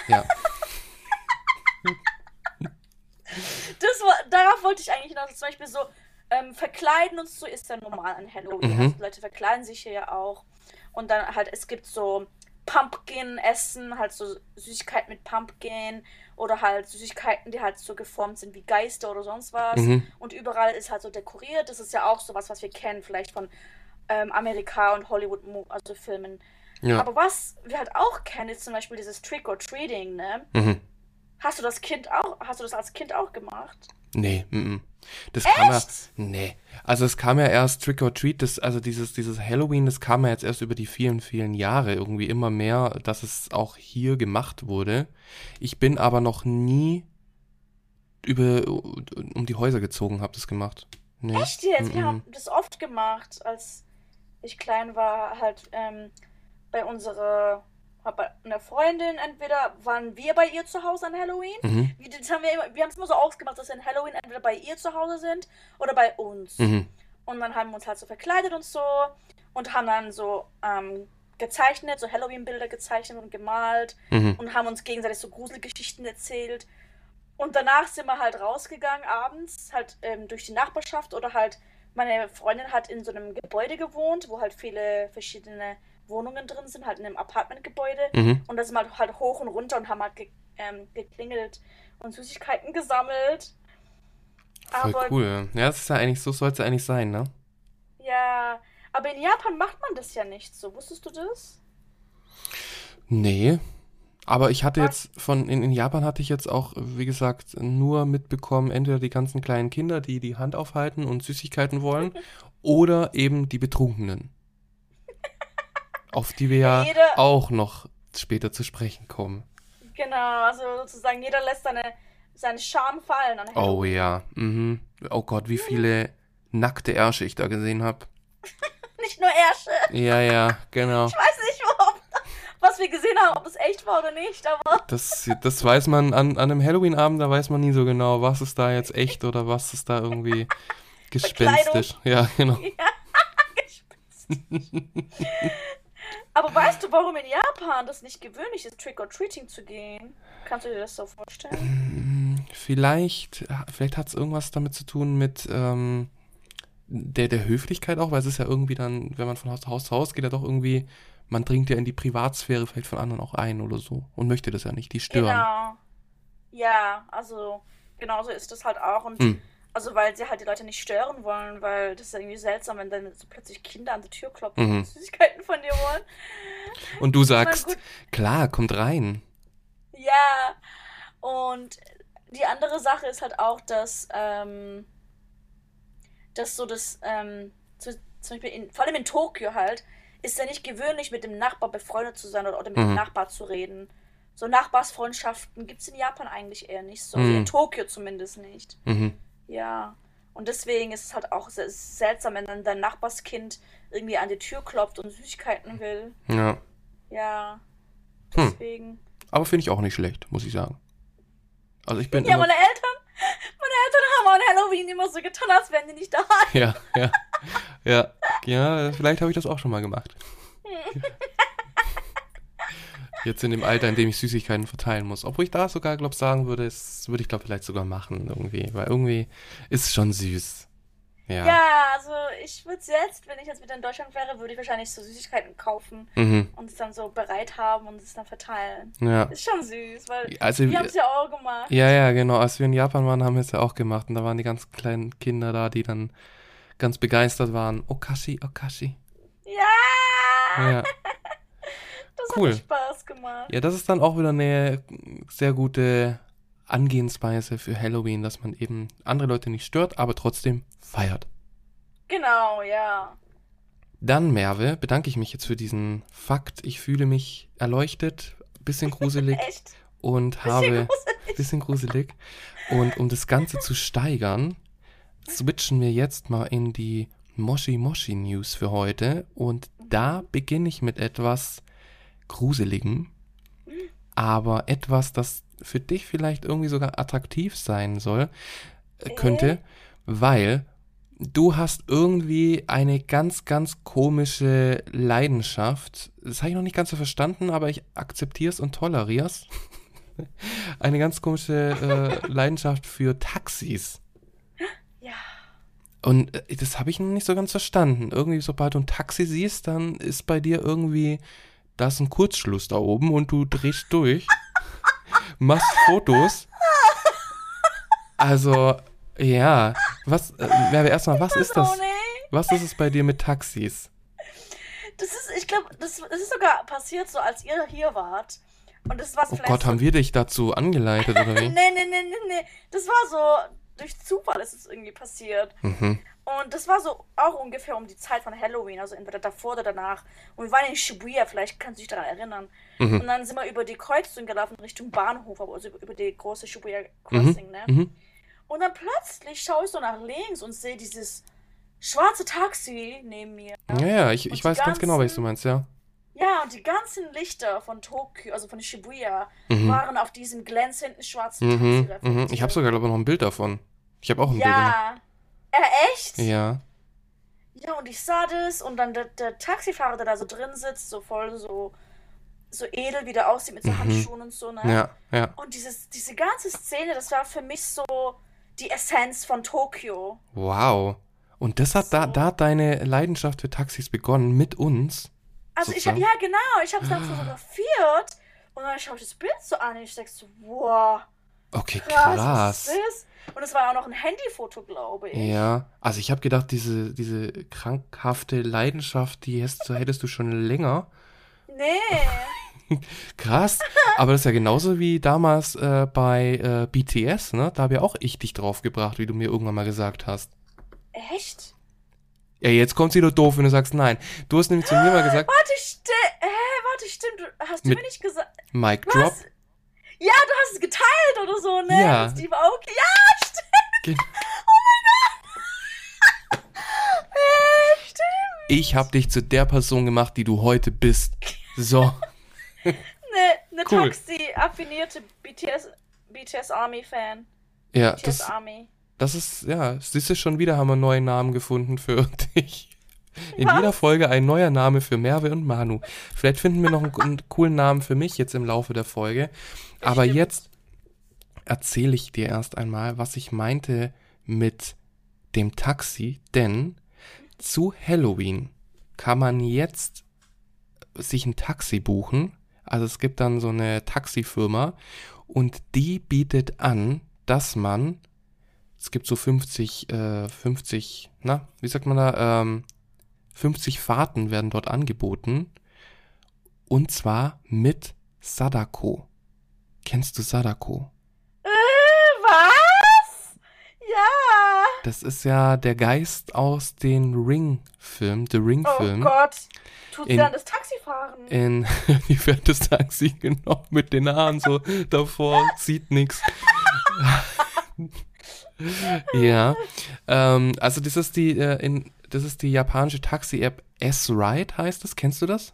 Ja. das war, darauf wollte ich eigentlich hinaus. Zum Beispiel so, ähm, verkleiden und so ist ja normal an Halloween. Mhm. Also Leute verkleiden sich hier ja auch. Und dann halt, es gibt so Pumpkin-Essen, halt so Süßigkeiten mit Pumpkin oder halt Süßigkeiten, die halt so geformt sind wie Geister oder sonst was. Mhm. Und überall ist halt so dekoriert. Das ist ja auch so was, was wir kennen, vielleicht von ähm, Amerika und Hollywood, also Filmen. Ja. Aber was wir halt auch kennen, ist zum Beispiel dieses Trick or Treating, ne? Mhm. Hast du das Kind auch, hast du das als Kind auch gemacht? Nee, m, -m. das Echt? kam ja, nee, also es kam ja erst Trick or Treat, das, also dieses, dieses Halloween, das kam ja jetzt erst über die vielen, vielen Jahre irgendwie immer mehr, dass es auch hier gemacht wurde. Ich bin aber noch nie über, um die Häuser gezogen, hab das gemacht. Nee. Echt jetzt? Wir haben das oft gemacht, als ich klein war, halt ähm, bei unserer bei einer Freundin, entweder waren wir bei ihr zu Hause an Halloween. Mhm. Das haben wir wir haben es immer so ausgemacht, dass wir an Halloween entweder bei ihr zu Hause sind oder bei uns. Mhm. Und dann haben wir uns halt so verkleidet und so und haben dann so ähm, gezeichnet, so Halloween-Bilder gezeichnet und gemalt mhm. und haben uns gegenseitig so Gruselgeschichten erzählt. Und danach sind wir halt rausgegangen abends, halt ähm, durch die Nachbarschaft oder halt meine Freundin hat in so einem Gebäude gewohnt, wo halt viele verschiedene Wohnungen drin sind, halt in einem Apartmentgebäude. Mhm. Und da sind wir halt hoch und runter und haben halt ge ähm, geklingelt und Süßigkeiten gesammelt. Voll aber, cool. Ja, das ist ja eigentlich, so soll es ja eigentlich sein, ne? Ja, aber in Japan macht man das ja nicht so. Wusstest du das? Nee, aber ich hatte jetzt von, in, in Japan hatte ich jetzt auch, wie gesagt, nur mitbekommen, entweder die ganzen kleinen Kinder, die die Hand aufhalten und Süßigkeiten wollen, oder eben die Betrunkenen. Auf die wir ja jeder, auch noch später zu sprechen kommen. Genau, also sozusagen jeder lässt seine, seine Scham fallen. Oh ja, mhm. Oh Gott, wie viele nackte Ärsche ich da gesehen habe. nicht nur Ärsche. Ja, ja, genau. Ich weiß nicht, warum was wir gesehen haben, ob es echt war oder nicht, aber. Das, das weiß man an, an einem Halloween-Abend, da weiß man nie so genau, was ist da jetzt echt oder was ist da irgendwie gespenstisch. Ja, genau. Ja, gespenstisch. Aber weißt du, warum in Japan das nicht gewöhnlich ist, Trick-or-Treating zu gehen? Kannst du dir das so vorstellen? Vielleicht, vielleicht hat es irgendwas damit zu tun mit, ähm, der, der Höflichkeit auch, weil es ist ja irgendwie dann, wenn man von Haus zu Haus zu Haus geht, ja doch irgendwie, man dringt ja in die Privatsphäre vielleicht von anderen auch ein oder so und möchte das ja nicht, die stören. Genau. Ja, also genauso ist das halt auch. Und Hm. Also weil sie halt die Leute nicht stören wollen, weil das ist ja irgendwie seltsam, wenn dann so plötzlich Kinder an die Tür klopfen Mhm. und Süßigkeiten von dir wollen. Und du sagst, klar, kommt rein. Ja. Und die andere Sache ist halt auch, dass, ähm, dass so das, ähm, zu, zum Beispiel in, vor allem in Tokio halt, ist ja nicht gewöhnlich, mit dem Nachbar befreundet zu sein oder, oder mit Mhm. dem Nachbar zu reden. So Nachbarsfreundschaften gibt es in Japan eigentlich eher nicht so. Mhm. in Tokio zumindest nicht. Mhm. Ja. Und deswegen ist es halt auch se- seltsam, wenn dann dein Nachbarskind irgendwie an die Tür klopft und Süßigkeiten will. Ja. Ja. Hm. Deswegen. Aber finde ich auch nicht schlecht, muss ich sagen. Also ich bin Ja, meine Eltern, meine Eltern haben an Halloween immer so getan, als wären die nicht da. ja, ja, ja, ja, vielleicht habe ich das auch schon mal gemacht. Jetzt in dem Alter, in dem ich Süßigkeiten verteilen muss. Obwohl ich da sogar, glaube sagen würde, das würde ich, glaube vielleicht sogar machen irgendwie. Weil irgendwie ist es schon süß. Ja. Ja, also ich würde jetzt, wenn ich jetzt wieder in Deutschland wäre, würde ich wahrscheinlich so Süßigkeiten kaufen Mhm. und es dann so bereit haben und es dann verteilen. Ja. Ist schon süß, weil Also, die haben es ja auch gemacht. ja, ja, genau. Als wir in Japan waren, haben wir es ja auch gemacht. Und da waren die ganz kleinen Kinder da, die dann ganz begeistert waren. Okashi, Okashi. Ja, Ja. Cool. hat Spaß gemacht. Ja, das ist dann auch wieder eine sehr gute Angehensweise für Halloween, dass man eben andere Leute nicht stört, aber trotzdem feiert. Genau, ja. Dann, Merve, bedanke ich mich jetzt für diesen Fakt. Ich fühle mich erleuchtet, bisschen gruselig Echt. und Bisschen habe gruselig. bisschen gruselig. Und um das Ganze zu steigern, switchen wir jetzt mal in die Moshi Moshi News für heute. Und da beginne ich mit etwas Gruseligem, aber etwas, das für dich vielleicht irgendwie sogar attraktiv sein soll, äh, könnte, weil du hast irgendwie eine ganz, ganz komische Leidenschaft. Das habe ich noch nicht ganz so verstanden, aber ich akzeptiere es und toleriere es. Eine ganz komische äh, Leidenschaft für Taxis. Ja. Und äh, das habe ich noch nicht so ganz verstanden. Irgendwie, sobald du ein Taxi siehst, dann ist bei dir irgendwie, da ist ein Kurzschluss da oben und du drehst durch, machst Fotos. Also, ja. Was, äh, Merve, erstmal, was ist das? Was ist es bei dir mit Taxis? Das ist, ich glaube, das, das ist sogar passiert so, als ihr hier wart. Und das war Oh Gott, so haben wir dich dazu angeleitet, oder wie? Nee, nee, nee, nee, nee. Das war so, durch Zufall ist es irgendwie passiert. Mhm. Und das war so auch ungefähr um die Zeit von Halloween, also entweder davor oder danach. Und wir waren in Shibuya, vielleicht kannst du dich daran erinnern. Mhm. Und dann sind wir über die Kreuzung gelaufen Richtung Bahnhof, also über die große Shibuya Crossing, ne? Mhm. Und dann plötzlich schaue ich so nach links und sehe dieses schwarze Taxi neben mir. Ja, ja, ich, ich weiß ganz genau, was ganzen- du meinst, ja. Ja, und die ganzen Lichter von Tokio, also von Shibuya, Mhm. waren auf diesem glänzenden schwarzen Mhm. Taxi Mhm. Ich habe sogar, glaube ich, noch ein Bild davon. Ich habe auch ein Ja. Äh, echt? Ja. Ja, und ich sah das und dann der, der Taxifahrer, der da so drin sitzt, so voll so, so edel, wie der aussieht mit so Mhm. Handschuhen und so, ne? Ja, ja. Und dieses, diese ganze Szene, das war für mich so die Essenz von Tokio. Wow. Und das hat da, So. da hat deine Leidenschaft für Taxis begonnen mit uns. Also ich Sozusagen. ja genau, ich habe es dann fotografiert und dann schaue ich das Bild so an und ich denke so, wow, Okay, krass, krass. das? Und es war auch noch ein Handyfoto, glaube ich. Ja, also ich habe gedacht, diese, diese krankhafte Leidenschaft, die hättest, du- hättest du schon länger. Nee. Krass. Aber das ist ja genauso wie damals äh, bei äh, BTS, ne? Da habe ja auch ich dich draufgebracht, wie du mir irgendwann mal gesagt hast. Echt? Ja, jetzt kommt's wieder doof, wenn du sagst nein. Du hast nämlich zu mir mal gesagt, Warte, stimmt. Hä, warte, stimmt. Du, hast du mir nicht gesagt. Du Drop. Ja, du hast es geteilt oder so, ne? Ja. Steve Aoki. Ja, stimmt. Ge- Äh, stimmt. Ich habe dich zu der Person gemacht, die du heute bist. So. Ne, ne Cool. Taxi-affinierte BTS, BTS Army-Fan. Ja, BTS das, Army. das ist, ja, siehst du, schon wieder haben wir einen neuen Namen gefunden für dich. In Was? jeder Folge ein neuer Name für Merve und Manu. Vielleicht finden wir noch einen, einen coolen Namen für mich jetzt im Laufe der Folge. Aber jetzt erzähle ich dir erst einmal, was ich meinte mit dem Taxi, denn zu Halloween kann man jetzt sich ein Taxi buchen. Also es gibt dann so eine Taxifirma und die bietet an, dass man, es gibt so 50, äh, 50, na, wie sagt man da, ähm, 50 Fahrten werden dort angeboten. Und zwar mit Sadako. Kennst du Sadako? Äh, was? Ja. Das ist ja der Geist aus den Ring-Film, The Ring-Film. Oh Gott. Tut sie In- dann das Taxi fahren? In, die fährt das Taxi genau mit den Haaren so davor, sieht nix. ja, ähm, also das ist die, äh, in, das ist die japanische Taxi-App S-Ride heißt das. Kennst du das?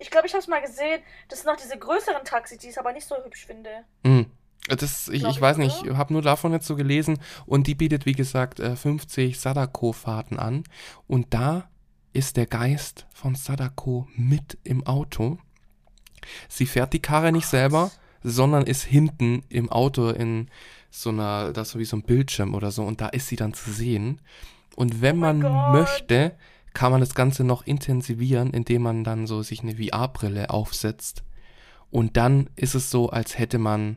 Ich glaube, ich habe es mal gesehen. Das sind noch diese größeren Taxis, die ich aber nicht so hübsch finde. Hm. Das, ich, ich weiß nicht, ich habe nur davon jetzt so gelesen und die bietet, wie gesagt, äh, 50 Sadako-Fahrten an und da ist der Geist von Sadako mit im Auto. Sie fährt die Karre nicht selber, sondern ist hinten im Auto in so einer, das ist so wie so ein Bildschirm oder so und da ist sie dann zu sehen. Und wenn Oh man Gott. möchte, kann man das Ganze noch intensivieren, indem man dann so sich eine VR-Brille aufsetzt. Und dann ist es so, als hätte man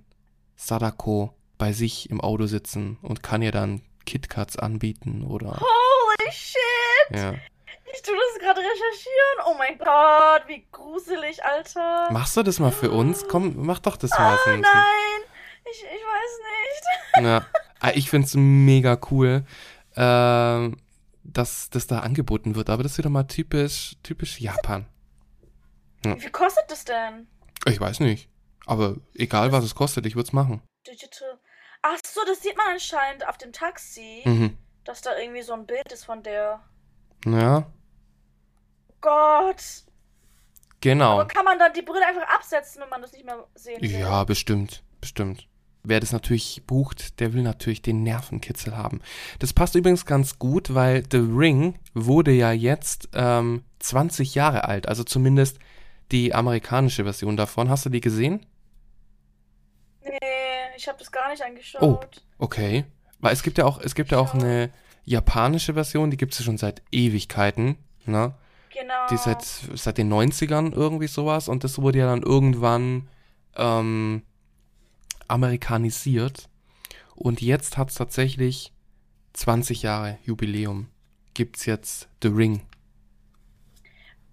Sadako bei sich im Auto sitzen und kann ihr dann KitKats anbieten oder Holy shit! ja. Ich tue das gerade recherchieren. Oh mein Gott, wie gruselig, Alter. Machst du das mal für uns? Komm, mach doch das mal. Ah, nein. Ich, ich weiß nicht. Ja. Ah, Ich find's mega cool, äh, dass das da angeboten wird, aber das ist wieder mal typisch, typisch Japan. Wie viel kostet das denn? Ich weiß nicht. Aber egal was es kostet, ich würde es machen. Digital. Ach so, das sieht man anscheinend auf dem Taxi, Mhm. dass da irgendwie so ein Bild ist von der. Ja, Gott. genau. Aber kann man dann die Brille einfach absetzen, wenn man das nicht mehr sehen will? Ja, bestimmt, bestimmt. Wer das natürlich bucht, der will natürlich den Nervenkitzel haben. Das passt übrigens ganz gut, weil The Ring wurde ja jetzt ähm, 20 Jahre alt, also zumindest die amerikanische Version davon. Hast du die gesehen? Nee, ich habe das gar nicht angeschaut. Oh. Okay. Weil es gibt ja auch, es gibt ja auch eine japanische Version, die gibt es ja schon seit Ewigkeiten, ne? Genau. Die seit, seit den 90ern irgendwie sowas und das wurde ja dann irgendwann ähm, amerikanisiert. Und jetzt hat es tatsächlich 20 Jahre Jubiläum. Gibt's jetzt The Ring.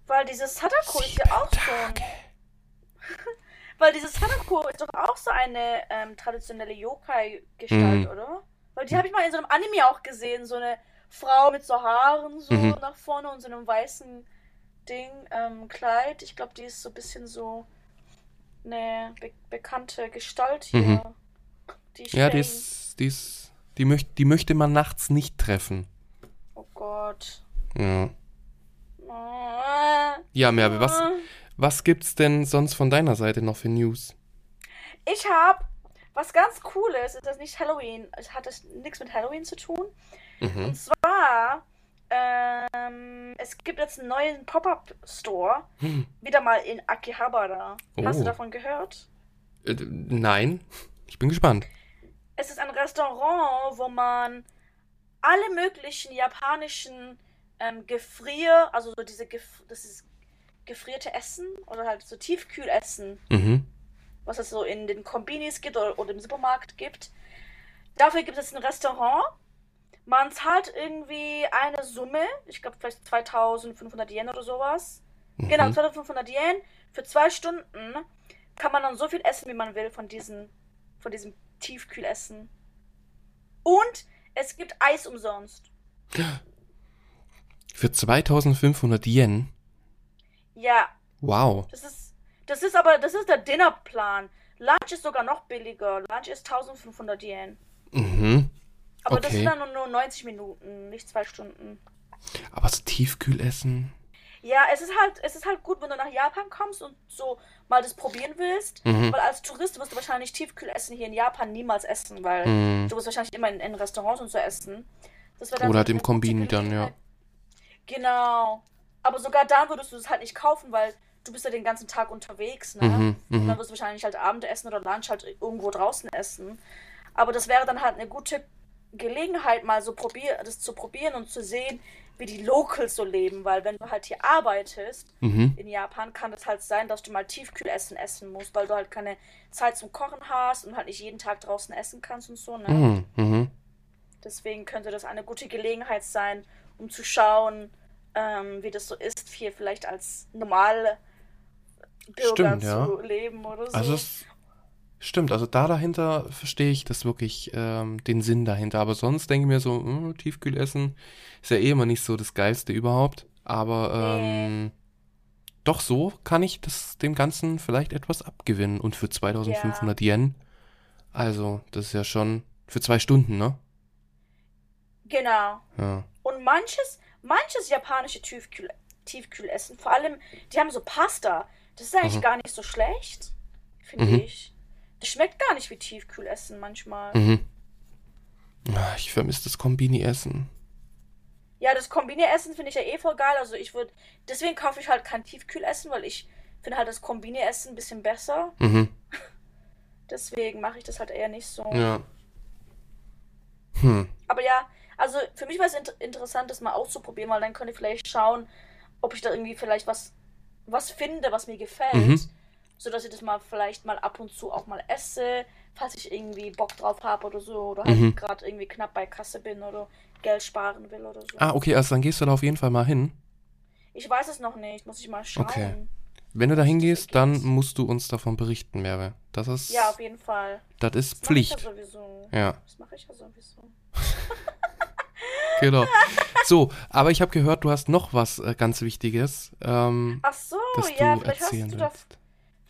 Weil dieses Sadako ist ja auch so. Weil dieses Sadako ist doch auch so eine ähm, traditionelle Yokai-Gestalt, Mhm. oder? Weil die habe ich mal in so einem Anime auch gesehen. So eine Frau mit so Haaren so Mhm. nach vorne und so einem weißen Ding, ähm, Kleid. Ich glaube, die ist so ein bisschen so eine be bekannte Gestalt hier. Mhm. Die Ja, die ist, die ist, die möchte, die möchte man nachts nicht treffen. Oh Gott. Ja. Ja, Merve, was, was gibt's denn sonst von deiner Seite noch für News? Ich habe was ganz Cooles. Ist das nicht Halloween? Es hat das nichts mit Halloween zu tun. Mhm. Und zwar, ähm, es gibt jetzt einen neuen Pop-Up-Store. Hm. Wieder mal in Akihabara. Hast du Oh. davon gehört? Äh, nein, ich bin gespannt. Es ist ein Restaurant, wo man alle möglichen japanischen ähm, Gefrier, also so diese Gef das ist gefrierte Essen oder halt so Tiefkühlessen, Mhm. was es so in den Kombinis gibt oder, oder im Supermarkt gibt. Dafür gibt es ein Restaurant. Man zahlt irgendwie eine Summe, ich glaube vielleicht 2500 Yen oder sowas. Genau, Mhm. 2500 Yen. Für zwei Stunden kann man dann so viel essen, wie man will von, diesen, von diesem Tiefkühlessen. Und es gibt Eis umsonst. Für 2500 Yen. Ja, Wow. das ist, das ist aber, das ist der Dinnerplan. Lunch ist sogar noch billiger. Lunch ist 1500 Yen. Mhm. Aber das Okay. sind dann nur, nur 90 Minuten, nicht zwei Stunden. Aber so Tiefkühlessen. Ja, es ist halt, es ist halt gut, wenn du nach Japan kommst und so mal das probieren willst. Mhm. Weil als Tourist wirst du wahrscheinlich Tiefkühlessen hier in Japan niemals essen, weil Mhm. du wirst wahrscheinlich immer in, in Restaurants und so essen. Das Oder halt im Kombini dann, ja. Genau. Aber sogar dann würdest du es halt nicht kaufen, weil du bist ja den ganzen Tag unterwegs, ne? Mhm, Und mhm. dann wirst du wahrscheinlich halt Abendessen oder Lunch halt irgendwo draußen essen. Aber das wäre dann halt eine gute Gelegenheit, mal so probier das zu probieren und zu sehen, wie die Locals so leben, weil wenn du halt hier arbeitest Mhm. in Japan, kann es halt sein, dass du mal Tiefkühlessen essen musst, weil du halt keine Zeit zum Kochen hast und halt nicht jeden Tag draußen essen kannst und so, ne? Mhm. Mhm. Deswegen könnte das eine gute Gelegenheit sein, um zu schauen, ähm, wie das so ist, hier vielleicht als normale Bürger Stimmt, zu ja. leben oder so. Also es stimmt, also da dahinter verstehe ich das wirklich, ähm, den Sinn dahinter. Aber sonst denke ich mir so, hm, Tiefkühlessen ist ja eh immer nicht so das Geilste überhaupt. Aber ähm, doch so kann ich das dem Ganzen vielleicht etwas abgewinnen. Und für 2500 Yen, also das ist ja schon für zwei Stunden, ne? Genau. Ja. Und manches, manches japanische Tiefkühl, Tiefkühlessen, vor allem, die haben so Pasta. Das ist eigentlich Mhm. gar nicht so schlecht, finde Mhm. ich. Das schmeckt gar nicht wie Tiefkühlessen manchmal. Mhm. Ah, Ich vermisse das Kombini-Essen. Ja, das Kombinieressen finde ich ja eh voll geil. Also ich würde, deswegen kaufe ich halt kein Tiefkühlessen, weil ich finde halt das Kombinieressen ein bisschen besser. Mhm. Deswegen mache ich das halt eher nicht so. Ja. Hm. Aber ja, also für mich war es inter interessant, das mal auszuprobieren, weil dann könnte ich vielleicht schauen, ob ich da irgendwie vielleicht was, was finde, was mir gefällt. Mhm. Sodass ich das mal vielleicht mal ab und zu auch mal esse, falls ich irgendwie Bock drauf habe oder so. Oder halt Mhm. gerade irgendwie knapp bei Kasse bin oder Geld sparen will oder so. Ah, okay, also dann gehst du da auf jeden Fall mal hin. Ich weiß es noch nicht, muss ich mal schauen. Okay. Wenn du da hingehst, dann musst du uns davon berichten, Merve. Das ist, Ja, auf jeden Fall. das ist Das mache ich ja Pflicht. sowieso. Ja, Das mache ich ja sowieso. genau. So, aber ich habe gehört, du hast noch was äh, ganz Wichtiges, ähm, Ach so, ja, vielleicht hast du willst.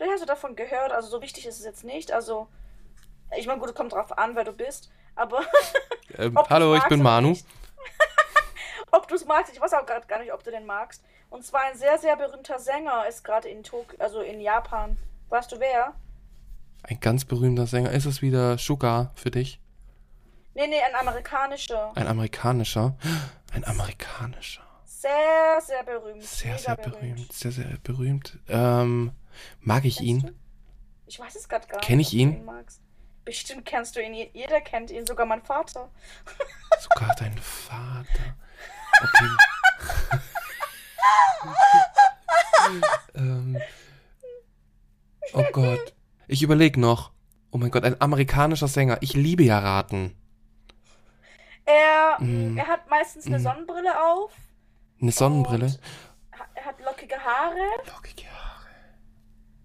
Vielleicht hast du davon gehört. Also so wichtig ist es jetzt nicht. Also ich meine, gut, es kommt drauf an, wer du bist. Aber Ähm, hallo, ich bin Manu. ob du es magst, ich weiß auch gerade gar nicht, ob du den magst. Und zwar ein sehr, sehr berühmter Sänger ist gerade in Tok also in Japan. Weißt du wer? Ein ganz berühmter Sänger. Ist es wieder Sugar für dich? Nee, nee, ein amerikanischer. Ein amerikanischer? Ein amerikanischer. Sehr, sehr berühmt. Sehr, sehr berühmt. Sehr, sehr berühmt. Ähm, mag ich Kennst ihn? du? Ich weiß es gerade gar Kenn nicht. ich ob du ihn? Bestimmt kennst du ihn. Jeder kennt ihn, sogar mein Vater. Sogar dein Vater. Okay. ähm, oh Gott. Ich überlege noch. Oh mein Gott, ein amerikanischer Sänger. Ich liebe ja Raten. Er, Mm. er hat meistens eine Mm. Sonnenbrille auf. Eine Sonnenbrille. Er hat lockige Haare. Lockige Haare.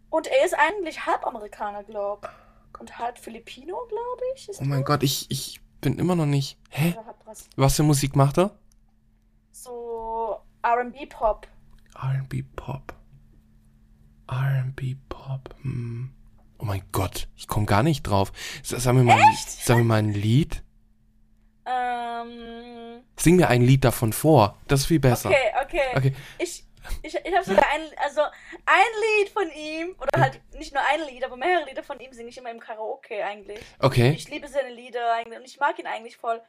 Und er ist eigentlich halb Amerikaner, glaub. Und halb Filipino, glaube ich. Oh mein Gott, ich, ich bin immer noch nicht. Hä? Was für Musik macht er? So RB-Pop. RB Pop. RB Pop. Hm. Oh mein Gott, ich komme gar nicht drauf. Sag mir mal, Echt? sag mir mal ein Lied. Ähm, Sing mir ein Lied davon vor. Das ist viel besser. okay, okay. Okay. Ich, ich, ich habe sogar ein, also ein Lied von ihm, oder halt nicht nur ein Lied, aber mehrere Lieder von ihm singe ich immer im Karaoke eigentlich. Okay. Ich liebe seine Lieder eigentlich und ich mag ihn eigentlich voll.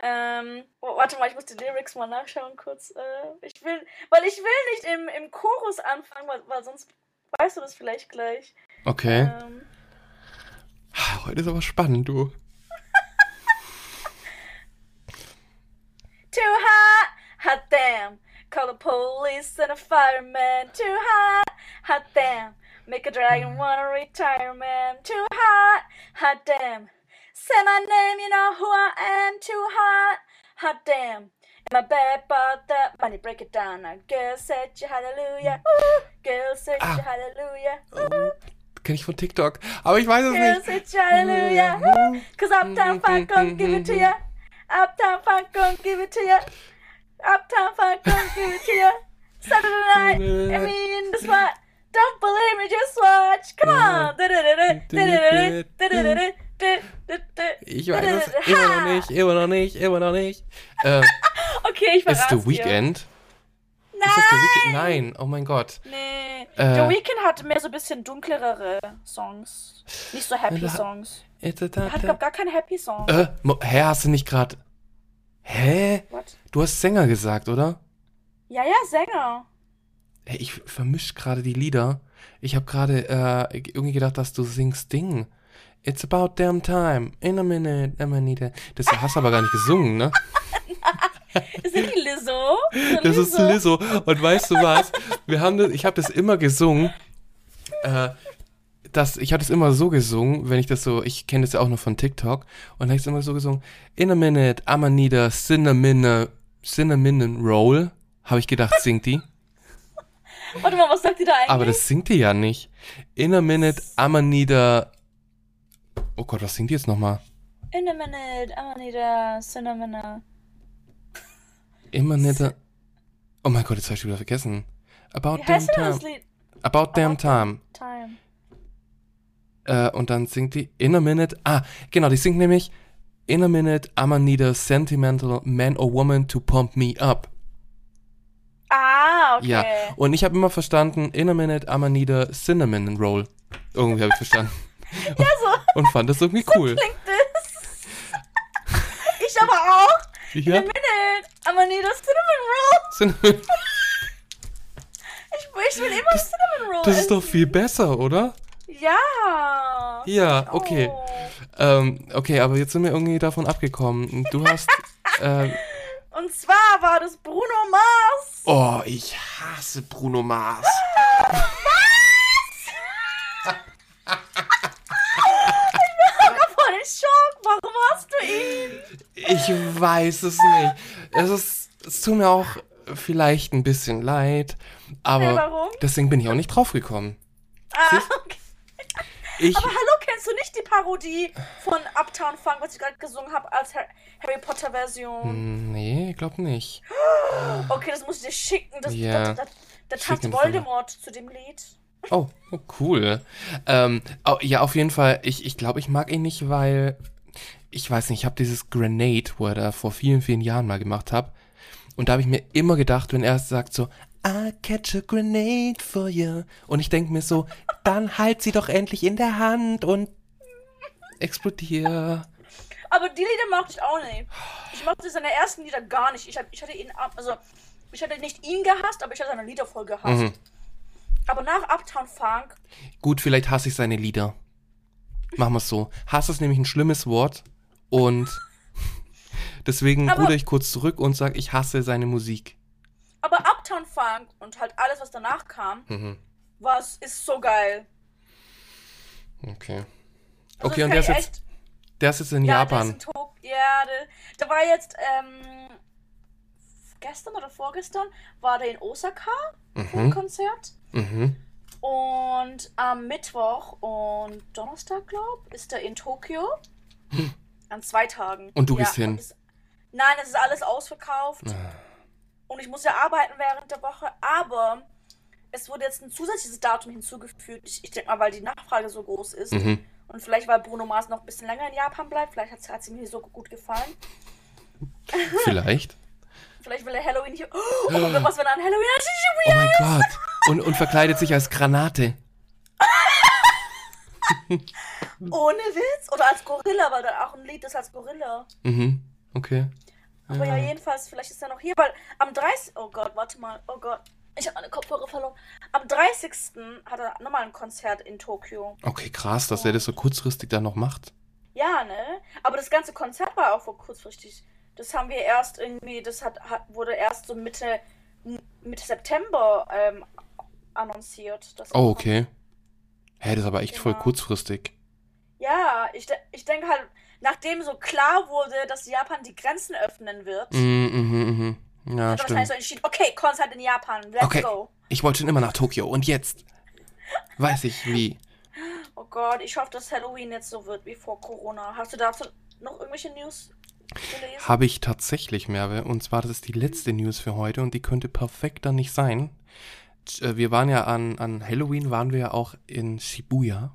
Ähm, oh, warte mal, ich muss die Lyrics mal nachschauen kurz. Äh, ich will, weil ich will nicht im, im Chorus anfangen, weil, weil sonst weißt du das vielleicht gleich. Okay. Ähm, Ah, Heute ist aber spannend, du. too hot, hot damn. Call the police and a fireman. Too hot, hot damn. Make a dragon wanna retire, man. Too hot, hot damn. Say my name, you know who I am. Too hot, hot damn. In my bed, but the money break it down. Now, girl said you hallelujah. Ooh, girl said you Ah. hallelujah. Ooh, Kenn ich von TikTok. Aber ich weiß es girl nicht. said you hallelujah. Ooh, Cause Uptown Funk gon' give it to ya. Uptown Funk gon' give it to ya. Uptown Funk gon' give it. Saturday night, I mean the spot. Don't believe me, just watch. Come on. Ich weiß es immer noch nicht, immer noch nicht, immer noch nicht. Äh, Okay, ich ist verrate The Weeknd? Nein. Ist The Weeknd? Nein, oh mein Gott. Nee. Äh. The Weeknd hat mehr so ein bisschen dunklere Songs. Nicht so happy Songs. Äh, da- Er hat, da- glaub gar keinen happy Song. Äh, hä, hast du nicht gerade... Hä? What? Du hast Sänger gesagt, oder? Ja, ja, Sänger. Hey, ich vermisch gerade die Lieder. Ich habe gerade äh, irgendwie gedacht, dass du singst Ding. It's about damn time. In a minute, Amanita. Das hast du aber gar nicht gesungen, ne? Ist das die Lizzo? Das ist Lizzo. Und weißt du was? Wir haben das, ich habe das immer gesungen. Äh, das, ich habe das immer so gesungen, wenn ich das so, ich kenne das ja auch noch von TikTok. Und habe ich es immer so gesungen. In a minute, Amanita, cinnamon, cinnamon roll. Habe ich gedacht, singt die. Warte mal, was sagt die da eigentlich? Aber das singt die ja nicht. In a minute, Amanita. Oh Gott, was singt die jetzt nochmal? In a minute, Amanita, cinnamon. Immer netter. Oh mein Gott, jetzt habe ich wieder vergessen. About Wie damn time. Lied? About damn time. Time. Äh, und dann singt die In a minute. Ah, genau, die singt nämlich In a minute, I'ma need a sentimental man or woman to pump me up. Ah, okay. Ja. Und ich habe immer verstanden, In a minute, I'ma need a cinnamon roll. Irgendwie habe ich verstanden. Ja, so Und fand das irgendwie cool. klingt es. ich aber auch. In a Ja, minute, Amanita, cinnamon roll. Cinnamon. Ich, ich will immer cinnamon roll. Das ist doch essen. viel besser, oder? Ja. Ja, okay. Oh. Ähm, okay, aber jetzt sind wir irgendwie davon abgekommen. Du hast. äh, Und zwar war das Bruno Mars. oh, ich hasse Bruno Mars. Voll in Schock. Warum hast du ihn? Ich weiß es nicht. Es ist, es tut mir auch vielleicht ein bisschen leid, aber Hey, warum? deswegen bin ich auch nicht draufgekommen. Ah, okay. Ich, Aber hallo, kennst du nicht die Parodie von Uptown Funk, was ich gerade gesungen habe, als Har- Harry Potter Version? Hm, nee, ich glaube nicht. Okay, das muss ich dir schicken. Das, Ja. da, da, da tanzt Voldemort zu dem Lied. Oh, oh cool. Ähm, oh, ja, auf jeden Fall. Ich, ich glaube, ich mag ihn nicht, weil ich weiß nicht, ich habe dieses Grenade, wo er da vor vielen, vielen Jahren mal gemacht hat. Und da habe ich mir immer gedacht, wenn er sagt so, I catch a grenade for you. Und ich denke mir so, dann halt sie doch endlich in der Hand und explodier. Aber die Lieder mochte ich auch nicht. Ich mochte seine ersten Lieder gar nicht. Ich, hab, ich hatte ihn, ab- also ich hatte nicht ihn gehasst, aber ich hatte seine Lieder voll gehasst. Mhm. Aber nach Uptown Funk, Gut, vielleicht hasse ich seine Lieder. Machen wir es so. Hass ist nämlich ein schlimmes Wort und deswegen ruder ich kurz zurück und sage, ich hasse seine Musik. Aber Uptown Funk und halt alles, was danach kam, Mhm. war ist so geil. Okay. Also Okay, das und der ist ich jetzt, echt- der ist jetzt in Ja, der ist Japan. in ja, der, der war jetzt, ähm, gestern oder vorgestern war der in Osaka für ein Mhm. Konzert. Mhm. Und am Mittwoch und Donnerstag, glaub, ist er in Tokio. An zwei Tagen. Und du gehst hin? Es, nein, es ist alles ausverkauft. Ah. Und ich muss ja arbeiten während der Woche, aber es wurde jetzt ein zusätzliches Datum hinzugefügt. Ich, ich denke mal, weil die Nachfrage so groß ist. Mhm. Und vielleicht, weil Bruno Mars noch ein bisschen länger in Japan bleibt. Vielleicht hat es ihm hier so gut gefallen. Vielleicht. Vielleicht will er Halloween hier. Oh, mein Gott, was wenn er an Halloween hat? Oh mein Gott. Und, und verkleidet sich als Granate. Ohne Witz? Oder als Gorilla, weil da auch ein Lied ist als Gorilla. Mhm. Okay. Aber ja, jedenfalls, vielleicht ist er noch hier, weil am 30. Oh Gott, warte mal. Oh Gott. Ich habe meine Kopfhörer verloren. Am 30. hat er nochmal ein Konzert in Tokio. Okay, krass, dass er das so kurzfristig dann noch macht. Ja, ne? Aber das ganze Konzert war auch vor kurzfristig. Das haben wir erst irgendwie, das hat, hat wurde erst so Mitte, Mitte September ähm, annonciert. Oh, okay. Hä, das ist aber echt voll Genau. kurzfristig. Ja, ich, ich denke halt, nachdem so klar wurde, dass Japan die Grenzen öffnen wird, Mhm, mhm, mhm. Ja, hat er wahrscheinlich so entschieden, okay, Konzert in Japan, let's Okay. go. Ich wollte schon immer nach Tokio und jetzt weiß ich wie. Oh Gott, ich hoffe, dass Halloween jetzt so wird wie vor Corona. Hast du dazu noch irgendwelche News gelesen? Habe ich tatsächlich, Merve. Und zwar, das ist die letzte News für heute und die könnte perfekter nicht sein. Äh, Wir waren ja an, an Halloween, waren wir ja auch in Shibuya.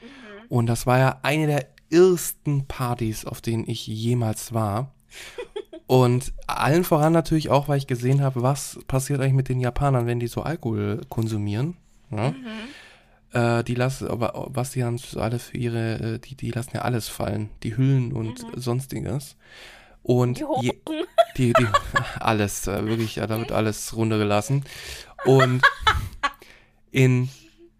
Mhm. Und das war ja eine der ersten Partys, auf denen ich jemals war. Und allen voran natürlich auch, weil ich gesehen habe, was passiert eigentlich mit den Japanern, wenn die so Alkohol konsumieren. Ja? Mhm. Äh, die lassen, aber was die dann alle für ihre, äh, die, die lassen ja alles fallen. Die Hüllen und sonstiges. Und Mhm. Die je, die, die, alles, äh, wirklich, ja, da wird alles runtergelassen. Und in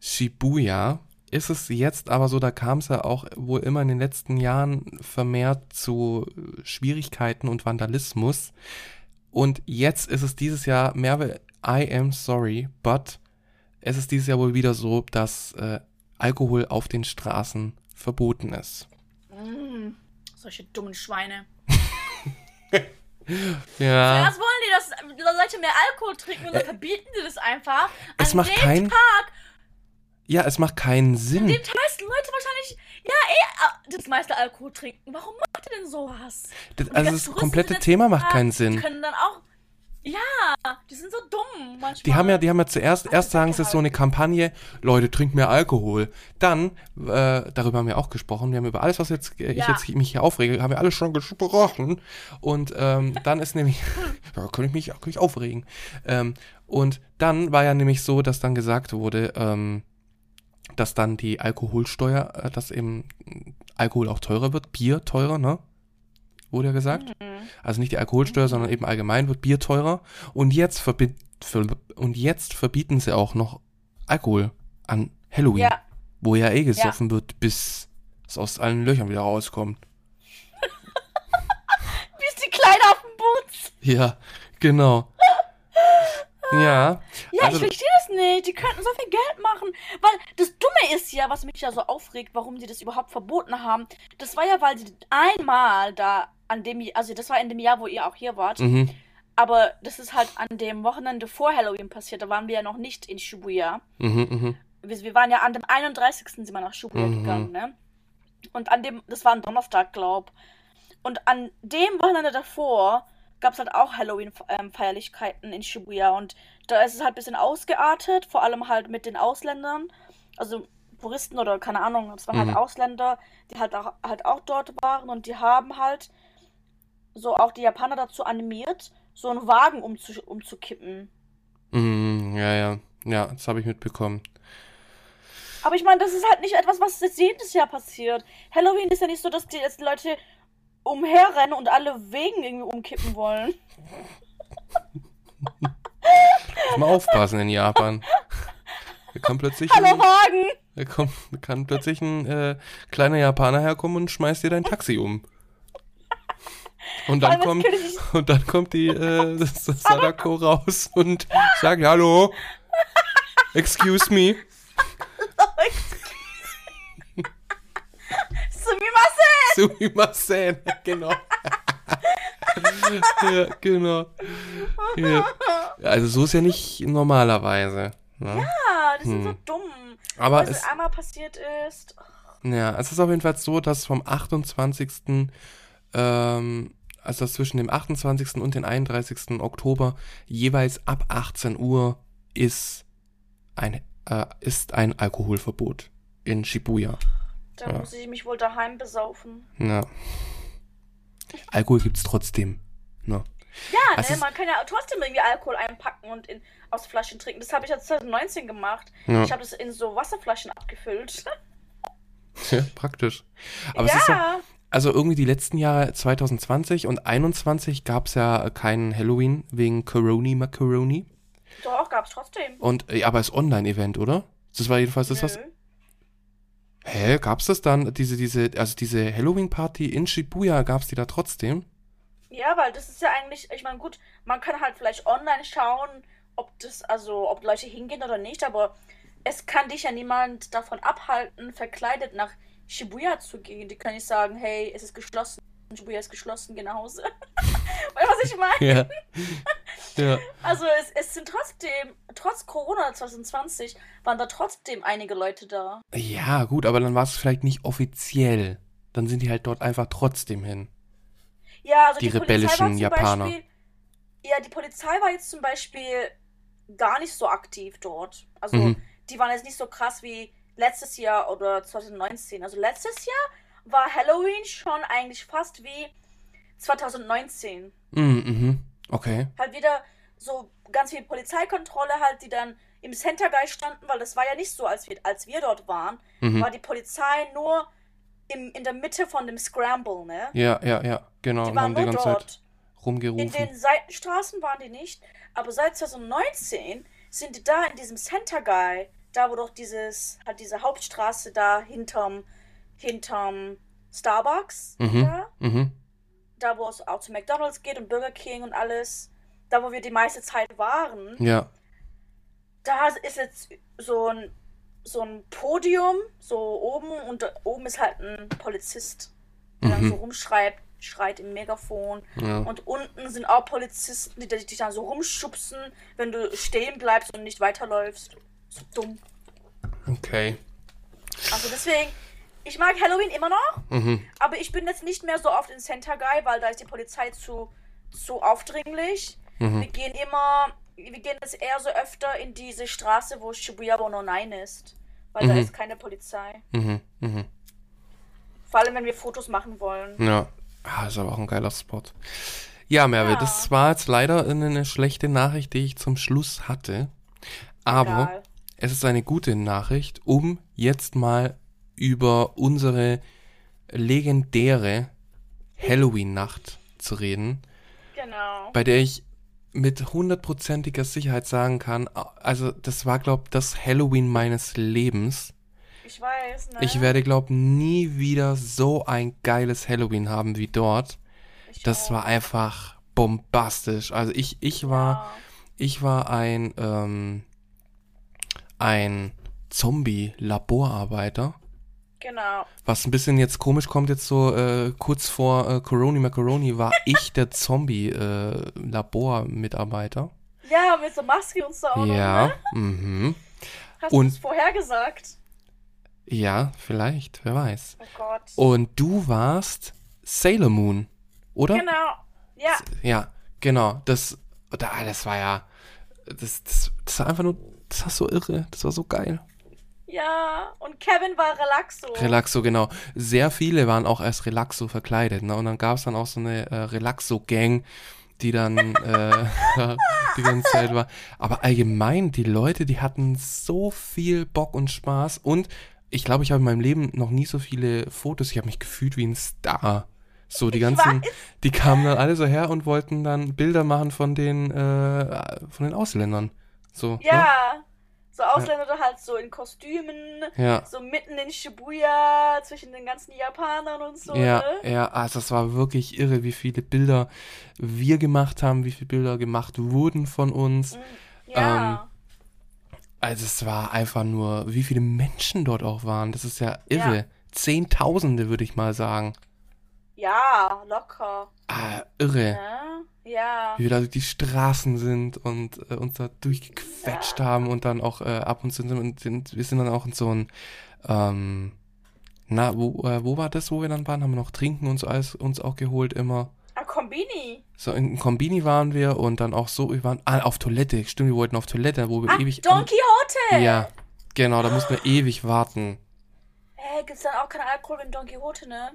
Shibuya ist es jetzt aber so, da kam es ja auch wohl immer in den letzten Jahren vermehrt zu Schwierigkeiten und Vandalismus. Und jetzt ist es dieses Jahr, Merve, I am sorry, but es ist dieses Jahr wohl wieder so, dass äh, Alkohol auf den Straßen verboten ist. Mm, solche dummen Schweine. ja. Was wollen die, dass Leute mehr Alkohol trinken und dann verbieten die das einfach? Es An macht dem keinen- Tag, ja, es macht keinen Sinn. dem meisten Leute wahrscheinlich, ja, eh, äh, das meiste Alkohol trinken. Warum macht ihr denn sowas? Das, die also das Touristen komplette Thema macht keinen Sinn. Können dann auch, ja, die sind so dumm manchmal. Die haben ja, die haben ja zuerst, erst sagen sie so eine Kampagne, Leute, trinkt mehr Alkohol. Dann, äh, darüber haben wir auch gesprochen, wir haben über alles, was jetzt, äh, ich Ja. jetzt mich hier aufrege, haben wir alles schon gesprochen. Und ähm, dann ist nämlich, da kann ich mich, kann ich aufregen. Ähm, und dann war ja nämlich so, dass dann gesagt wurde, ähm, dass dann die Alkoholsteuer, äh, dass eben Alkohol auch teurer wird, Bier teurer, ne? Wurde ja gesagt. Mhm. Also nicht die Alkoholsteuer, sondern eben allgemein wird Bier teurer. Und jetzt, verbi ver und jetzt verbieten sie auch noch Alkohol an Halloween, Ja, wo ja eh gesoffen wird, bis es aus allen Löchern wieder rauskommt. ist die Kleine auf dem Boots? Ja, genau. Ja, Ja, Also- ich verstehe das nicht. Die könnten so viel Geld machen. Weil das Dumme ist ja, was mich ja so aufregt, warum sie das überhaupt verboten haben. Das war ja, weil sie einmal da an dem, also das war in dem Jahr, wo ihr auch hier wart. mhm, Aber das ist halt an dem Wochenende vor Halloween passiert. Da waren wir ja noch nicht in Shibuya. mhm, mhm, Wir, wir waren ja an dem 31. sind wir nach Shibuya Mhm. gegangen, ne? Und an dem, das war ein Donnerstag, glaub. Und an dem Wochenende davor gab es halt auch Halloween-Feierlichkeiten in Shibuya. Und da ist es halt ein bisschen ausgeartet, vor allem halt mit den Ausländern. Also Touristen oder keine Ahnung, es waren Mhm. halt Ausländer, die halt auch, halt auch dort waren und die haben halt so auch die Japaner dazu animiert, so einen Wagen umzu umzukippen. mhm, ja, ja, ja, das habe ich mitbekommen. Aber ich meine, das ist halt nicht etwas, was jetzt jedes Jahr passiert. Halloween ist ja nicht so, dass die Leute umherrennen und alle Wegen irgendwie umkippen wollen. Muss mal aufpassen in Japan. Da kann plötzlich Hallo ein, Wagen! da kommt, da kann plötzlich ein äh, kleiner Japaner herkommen und schmeißt dir dein Taxi um. Und dann kommt, und dann kommt die äh, das, das Sadako raus und sagt Hallo. Excuse me. Sumimasen! Genau. ja, genau. Ja. Also so ist ja nicht normalerweise. Ne? Ja, die sind so Hm. dumm. Aber Was es, einmal passiert ist. Ja, es ist auf jeden Fall so, dass vom 28. Ähm, also dass zwischen dem 28. und dem 31. Oktober jeweils ab 18 Uhr ist ein, äh, ist ein Alkoholverbot in Shibuya. Da Ja. muss ich mich wohl daheim besaufen. Ja. Alkohol gibt's trotzdem. Ne? Ja, Es ne, man kann ja trotzdem irgendwie Alkohol einpacken und in, aus Flaschen trinken. Das habe ich ja 2019 gemacht. Ja. Ich habe das in so Wasserflaschen abgefüllt. ja, praktisch. Aber es ist ja, ja, also irgendwie die letzten Jahre 2020 und 21 gab's ja keinen Halloween wegen Coroni Macaroni. doch, gab's trotzdem. Und, äh, aber es ist Online-Event, oder? Das war jedenfalls das, was. Hä, gab's das dann? Diese, diese, also diese Halloween-Party in Shibuya, gab's die da trotzdem? Ja, weil das ist ja eigentlich, ich meine, gut, man kann halt vielleicht online schauen, ob das, also, ob Leute hingehen oder nicht, aber es kann dich ja niemand davon abhalten, verkleidet nach Shibuya zu gehen. Die können nicht sagen, hey, es ist geschlossen, Shibuya ist geschlossen, geh nach Hause. weißt du, was ich meine? Ja. Ja. Also, es, es sind trotzdem, trotz Corona 2020, waren da trotzdem einige Leute da. Ja, gut, aber dann war es vielleicht nicht offiziell. Dann sind die halt dort einfach trotzdem hin. Ja, also Die die, rebellischen Japaner. Beispiel, ja, die Polizei war jetzt zum Beispiel gar nicht so aktiv dort. Also Mhm. die waren jetzt nicht so krass wie letztes Jahr oder 2019. Also letztes Jahr war Halloween schon eigentlich fast wie 2019. Mhm, mhm. Okay. Halt wieder so ganz viel Polizeikontrolle halt, die dann im Center Guy standen, weil das war ja nicht so, als wir, als wir dort waren, Mhm. war die Polizei nur im, in der Mitte von dem Scramble, ne? Ja, ja, ja, genau. Die waren haben die nur ganze dort. Zeit rumgerufen. In den Seitenstraßen waren die nicht, aber seit 2019 sind die da in diesem Center Guy da wo doch dieses, halt diese Hauptstraße da hinterm, hinterm Starbucks, Mhm. da, Mhm. Da wo es auch zu McDonalds geht und Burger King und alles, da wo wir die meiste Zeit waren, Ja. da ist jetzt so ein, so ein Podium, so oben und da oben ist halt ein Polizist, der dann Mhm. so rumschreit, schreit im Megafon. Ja. Und unten sind auch Polizisten, die dich dann so rumschubsen, wenn du stehen bleibst und nicht weiterläufst. So dumm. Okay. Also deswegen, ich mag Halloween immer noch, Mhm. aber ich bin jetzt nicht mehr so oft in Center Guy, weil da ist die Polizei zu, zu aufdringlich. Mhm. Wir gehen immer, wir gehen jetzt eher so öfter in diese Straße, wo Shibuya Bono 9 ist. Weil da Mhm. ist keine Polizei. Mhm. Mhm. Vor allem, wenn wir Fotos machen wollen. Ja. Ah, ist aber auch ein geiler Spot. Ja, Merve, Ja. das war jetzt leider eine, eine schlechte Nachricht, die ich zum Schluss hatte. Aber Egal. es ist eine gute Nachricht, um jetzt mal über unsere legendäre Halloween-Nacht zu reden, Genau. bei der ich mit hundertprozentiger Sicherheit sagen kann, also das war, glaub das Halloween meines Lebens. Ich weiß, ne? Ich werde, glaub nie wieder so ein geiles Halloween haben wie dort. Ich Das auch. war einfach bombastisch. Also ich, ich war, Ja. ich war ein, ähm, ein Zombie-Laborarbeiter. Genau. Was ein bisschen jetzt komisch kommt, jetzt so äh, kurz vor äh, Coroni Macaroni war ich der Zombie-Labor-Mitarbeiter. Ja, mit so Maske und so auch noch, ja, ne? mhm. Hast Und- du es vorher gesagt? Ja, vielleicht, wer weiß. Oh Gott. Und du warst Sailor Moon, oder? Genau. Ja, Ja, genau. Das, da, das war ja, das, das, das war einfach nur, das war so irre, das war so geil. Ja. Und Kevin war Relaxo. Relaxo, genau. Sehr viele waren auch als Relaxo verkleidet, ne? Und dann gab es dann auch so eine äh, Relaxo-Gang, die dann äh, die ganze Zeit war. Aber allgemein, die Leute, die hatten so viel Bock und Spaß. Und ich glaube, ich habe in meinem Leben noch nie so viele Fotos. Ich habe mich gefühlt wie ein Star. So, die ganzen, die kamen dann alle so her und wollten dann Bilder machen von den, äh, von den Ausländern. So, ja. So Ausländer halt so in Kostümen? Ja. so mitten in Shibuya, zwischen den ganzen Japanern und so, Ja, ne? ja, also es war wirklich irre, wie viele Bilder wir gemacht haben, wie viele Bilder gemacht wurden von uns. Mhm. Ja. Ähm, Also es war einfach nur, wie viele Menschen dort auch waren. Das ist ja irre. Ja. Zehntausende, würde ich mal sagen. ja, locker. Ah, irre. Ne? Ja. Wie wir da durch die Straßen sind und äh, uns da durchgequetscht haben und dann auch äh, ab und zu sind, sind wir sind dann auch in so ein ähm, na, wo, äh, wo war das, wo wir dann waren? Haben wir noch Trinken und so alles uns auch geholt immer. Ah, Kombini. So in Kombini waren wir und dann auch so, wir waren ah, auf Toilette. Stimmt, wir wollten auf Toilette, wo wir Ah, ewig. Don Quixote. Ja, genau, da mussten wir ewig warten. Hä, gibt's dann auch keinen Alkohol in Don Quixote, ne?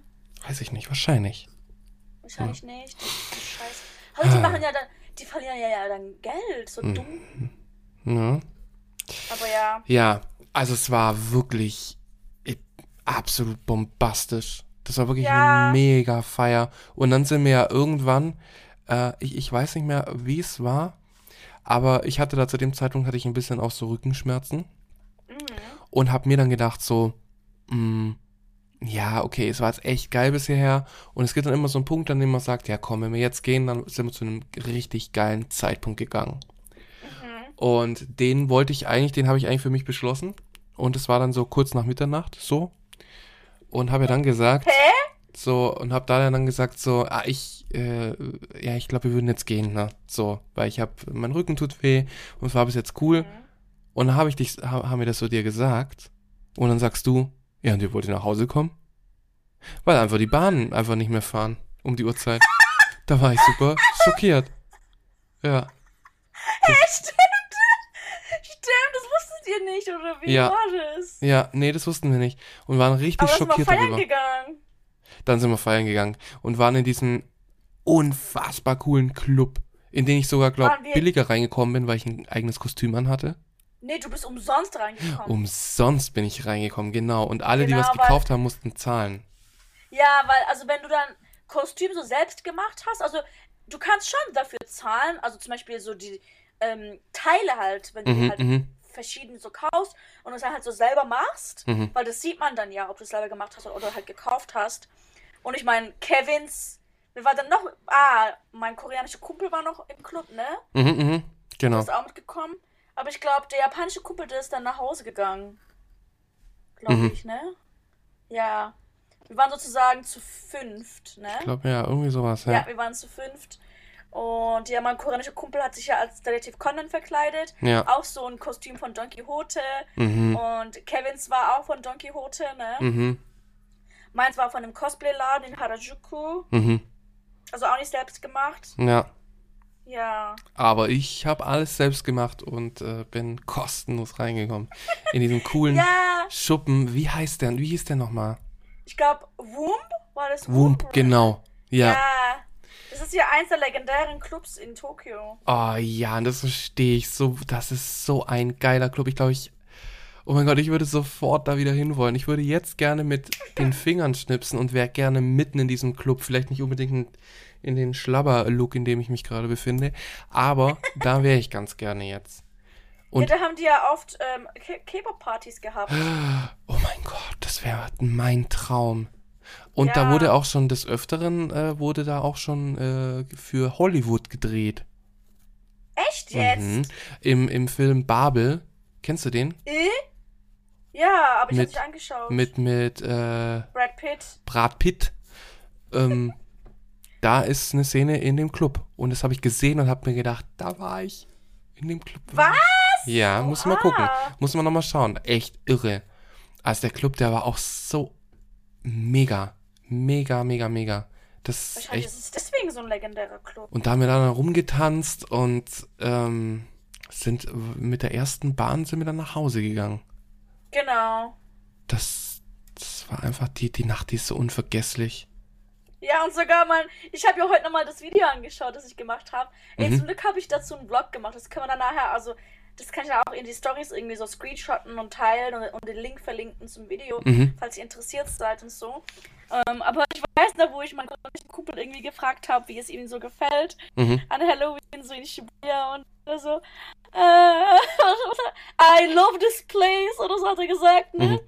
Weiß ich nicht, wahrscheinlich. Wahrscheinlich Hm. nicht. Scheiße. Aber die machen ja dann, die verlieren ja, dann Geld, so Hm. dumm. Ja. Aber ja. ja, also es war wirklich äh, absolut bombastisch. Das war wirklich Ja. eine mega Feier. Und dann sind wir ja irgendwann, äh, ich, ich weiß nicht mehr, wie es war, aber ich hatte da zu dem Zeitpunkt hatte ich ein bisschen auch so Rückenschmerzen. Mhm. und habe mir dann gedacht so, mh, ja, okay, es war jetzt echt geil bis hierher und es gibt dann immer so einen Punkt, an dem man sagt, ja komm, wenn wir jetzt gehen, dann sind wir zu einem richtig geilen Zeitpunkt gegangen. Mhm. Und den wollte ich eigentlich, den habe ich eigentlich für mich beschlossen und es war dann so kurz nach Mitternacht, so und habe ja dann gesagt, Hä? so und habe da dann gesagt so, ah ich, äh, ja ich glaube wir würden jetzt gehen, ne, so, weil ich habe, mein Rücken tut weh und es war bis jetzt cool. Mhm. Und dann habe ich dich, ha- haben wir das so dir gesagt. Und dann sagst du, ja, und ihr wollt nach Hause kommen? Weil einfach die Bahnen einfach nicht mehr fahren um die Uhrzeit. da war ich super schockiert. Ja. Hä, stimmt. Stimmt, das wusstet ihr nicht, oder wie Ja. war das? Ja, nee, das wussten wir nicht. Und waren richtig Aber da sind wir schockiert feiern darüber. gegangen. Dann sind wir feiern gegangen und waren in diesem unfassbar coolen Club, in den ich sogar, glaub, Waren wir- billiger reingekommen bin, weil ich ein eigenes Kostüm anhatte. Nee, du bist umsonst reingekommen. Umsonst bin ich reingekommen, genau. Und alle, die Genau, was weil- gekauft haben, mussten zahlen. Ja, weil, also wenn du dann Kostüm so selbst gemacht hast, also du kannst schon dafür zahlen, also zum Beispiel so die ähm, Teile halt, wenn du Mhm, halt mhm. verschieden so kaufst und es dann halt so selber machst, Mhm. weil das sieht man dann ja, ob du es selber gemacht hast oder halt gekauft hast. Und ich meine, Kevins, wir waren dann noch, ah, mein koreanischer Kumpel war noch im Club, ne? Mhm, mhm. Der Genau. ist auch mitgekommen. Aber ich glaube, der japanische Kumpel, der ist dann nach Hause gegangen. Glaube Mhm. ich, ne? Ja. Wir waren sozusagen zu fünft, ne? Ich glaube, ja, irgendwie sowas, Ja, ja. wir waren zu fünft. Und ja, mein koreanischer Kumpel hat sich ja als Detektiv Conan verkleidet. Ja. Auch so ein Kostüm von Don Quixote. Mhm. Und Kevins war auch von Don Quixote, ne? Mhm. Meins war von einem Cosplay-Laden in Harajuku. Mhm. Also auch nicht selbst gemacht. Ja. Ja. Aber ich habe alles selbst gemacht und äh, bin kostenlos reingekommen. In diesen coolen Ja, Schuppen. Wie heißt der? Wie hieß der nochmal? ich glaube, Womb war das Wump, genau. Ja. Ja. Das ist ja eins der legendären Clubs in Tokio. Oh ja, das verstehe ich so. Das ist so ein geiler Club. Ich glaube, ich. Oh mein Gott, ich würde sofort da wieder hinwollen. Ich würde jetzt gerne mit den Fingern schnipsen und wäre gerne mitten in diesem Club. Vielleicht nicht unbedingt in, in den Schlabber-Look, in dem ich mich gerade befinde. Aber da wäre ich ganz gerne jetzt. Und- ja, da haben die ja oft ähm, K-Pop-Partys gehabt. Oh mein Gott, das wäre mein Traum. Und da Ja. wurde auch schon des Öfteren, äh, wurde da auch schon äh, für Hollywood gedreht. Echt jetzt? Mhm. Im, Im Film Babel. Kennst du den? Äh? Ja, aber ich Mit- hab's nicht angeschaut. Mit, mit äh, Brad Pitt. Brad Pitt. Ähm, da ist eine Szene in dem Club. Und das habe ich gesehen und habe mir gedacht, da war ich. In dem Club. Was? Ja, muss mal Oha. gucken. Muss man nochmal schauen. Echt irre. Also der Club, der war auch so mega. Mega, mega, mega. Das ist echt. ist es deswegen so ein legendärer Club. Und da haben wir dann rumgetanzt und ähm, sind mit der ersten Bahn sind wir dann nach Hause gegangen. Genau. Das, das war einfach die, die Nacht, die ist so unvergesslich. Ja, und sogar mal, ich habe ja heute nochmal das Video angeschaut, das ich gemacht habe. Mhm. zum Glück habe ich dazu einen Vlog gemacht. Das können wir dann nachher, also, das kann ich ja auch in die Stories irgendwie so screenshotten und teilen und, und den Link verlinken zum Video, Mhm. falls ihr interessiert seid und so. Ähm, aber ich weiß noch, wo ich meinen Kumpel irgendwie gefragt habe, wie es ihm so gefällt Mhm. an Halloween, so in Shibuya und so. Äh, I love this place, oder so hat er gesagt, ne? Mhm.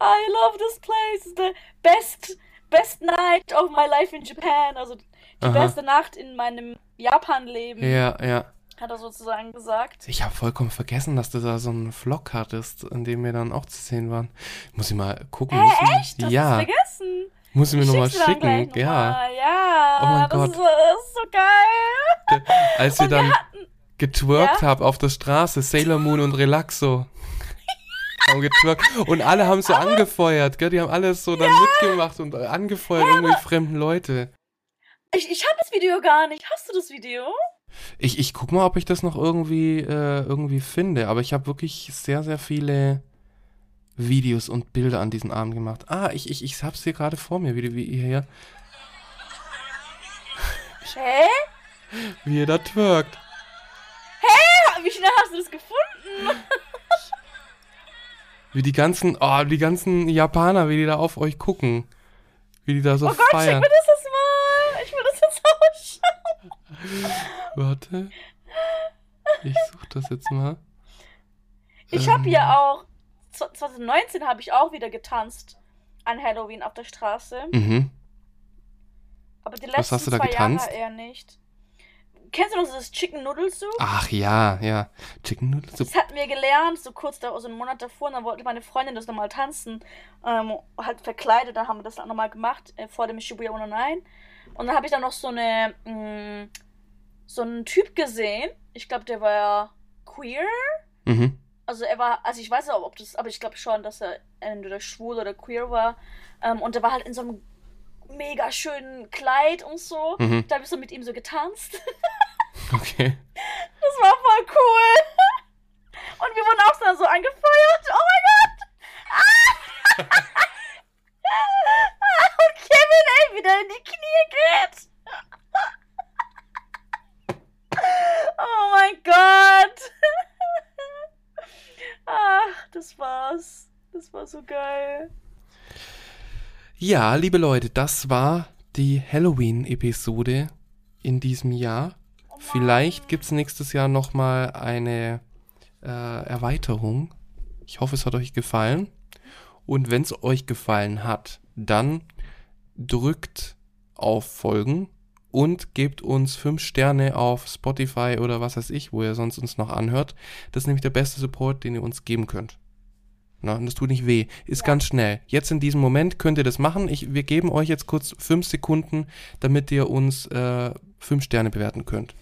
I love this place, it's the best, best night of my life in Japan. Also die Aha. beste Nacht in meinem Japan-Leben, Ja, ja. hat er sozusagen gesagt. Ich habe vollkommen vergessen, dass du da so einen Vlog hattest, in dem wir dann auch zu sehen waren. Muss ich mal gucken. Hä, muss ich, echt? Hast ja, vergessen? muss ich mir nochmal dann schicken. noch Ja. mal. Ja, Oh mein das, Gott. Ist, so- das ist so geil. Als wir Und wir dann getwerkt Ja? haben auf der Straße, Sailor Moon und Relaxo. Haben getwerkt. Und alle haben so angefeuert, gell? Die haben alles so dann mitgemacht und angefeuert, irgendwie fremden Leute. Ich, ich habe das Video gar nicht. Hast du das Video? Ich, ich guck mal, ob ich das noch irgendwie, äh, irgendwie finde. Aber ich habe wirklich sehr, sehr viele Videos und Bilder an diesem Abend gemacht. Ah, ich, ich, ich hab's hier gerade vor mir, wie, wie ihr hier, Hä? wie ihr da twerkt. Wie schnell hast du das gefunden? Wie die ganzen, oh, die ganzen Japaner, wie die da auf euch gucken. Wie die da so Oh Gott, schick feiern. mir das jetzt mal. Ich will das jetzt ausschauen. Warte. Ich such das jetzt mal. Ich Ähm, habe ja auch, 2019 habe ich auch wieder getanzt an Halloween auf der Straße. Mhm. Aber die Was letzten hast du da zwei getanzt? Jahre eher nicht. Kennst du noch das Chicken Noodle Soup? Ach ja, ja. Chicken Noodle Soup. Das hatten wir gelernt, so kurz da, so einen Monat davor, und dann wollte meine Freundin das nochmal tanzen, ähm, halt verkleidet, da haben wir das dann nochmal gemacht, äh, vor dem Shibuya 109. Und dann habe ich dann noch so eine, mh, so einen Typ gesehen, ich glaube, der war queer, Mhm. also er war, also ich weiß nicht, ob das, aber ich glaube schon, dass er entweder schwul oder queer war, ähm, und der war halt in so einem mega schönen Kleid und so, Mhm. da habe ich so mit ihm so getanzt. Okay. Das war voll cool. Und wir wurden auch so angefeuert. Oh mein Gott. Ah. Und Kevin, ey, wieder in die Knie geht. Oh mein Gott. Ach, das war's. Das war so geil. Ja, liebe Leute, das war die Halloween-Episode in diesem Jahr. Vielleicht gibt's nächstes Jahr nochmal eine äh, Erweiterung. Ich hoffe, es hat euch gefallen. Und wenn es euch gefallen hat, dann drückt auf Folgen und gebt uns 5 Sterne auf Spotify oder was weiß ich, wo ihr sonst uns noch anhört. Das ist nämlich der beste Support, den ihr uns geben könnt. Na, und das tut nicht weh. Ist ja. ganz schnell. Jetzt in diesem Moment könnt ihr das machen. Ich, wir geben euch jetzt kurz 5 Sekunden, damit ihr uns 5 äh, Sterne bewerten könnt.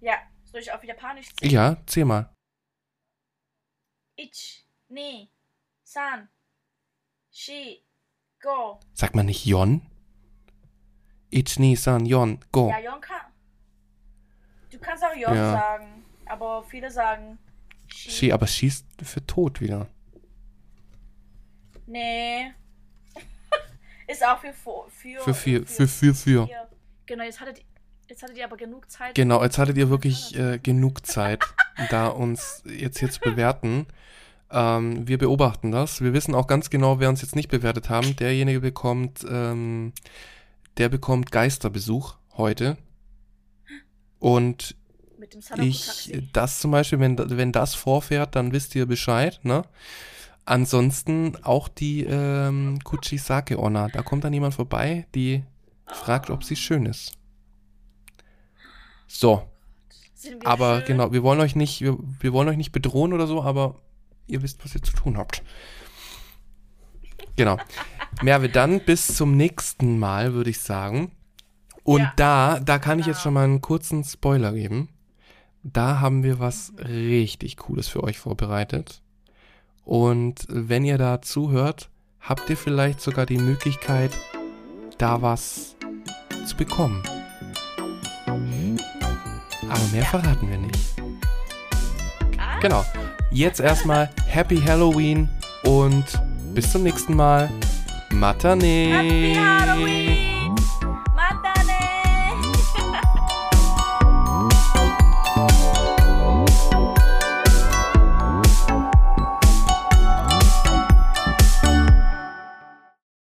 Ja, soll ich auf Japanisch zählen? Ja, zähl mal. Ich, ni, san, shi, go. Sagt man nicht Yon? Ich, ni, san, Yon, go. Ja, Yon kann. Du kannst auch Yon ja. sagen, aber viele sagen Shi, aber schießt für tot wieder. Nee. Ist auch für für für für für für. für. Genau, jetzt hattet Jetzt hattet ihr aber genug Zeit. Genau, jetzt hattet ihr wirklich äh, genug Zeit, da uns jetzt hier zu bewerten. Ähm, wir beobachten das. Wir wissen auch ganz genau, wer uns jetzt nicht bewertet haben. Derjenige bekommt, ähm, der bekommt Geisterbesuch heute. Und ich, das zum Beispiel, wenn, wenn das vorfährt, dann wisst ihr Bescheid, ne? Ansonsten auch die ähm, Kuchisake Onna. Da kommt dann jemand vorbei, die fragt, ob sie schön ist. So. Aber schön? genau, wir wollen euch nicht, wir, wir wollen euch nicht bedrohen oder so, aber ihr wisst, was ihr zu tun habt. Genau. Merve, dann bis zum nächsten Mal, würde ich sagen. Und ja, da, da kann genau. ich jetzt schon mal einen kurzen Spoiler geben. Da haben wir was richtig Cooles für euch vorbereitet. Und wenn ihr da zuhört, habt ihr vielleicht sogar die Möglichkeit, da was zu bekommen. Aber mehr verraten wir nicht. Genau. Jetzt erstmal Happy Halloween und bis zum nächsten Mal. Matane. Happy Halloween.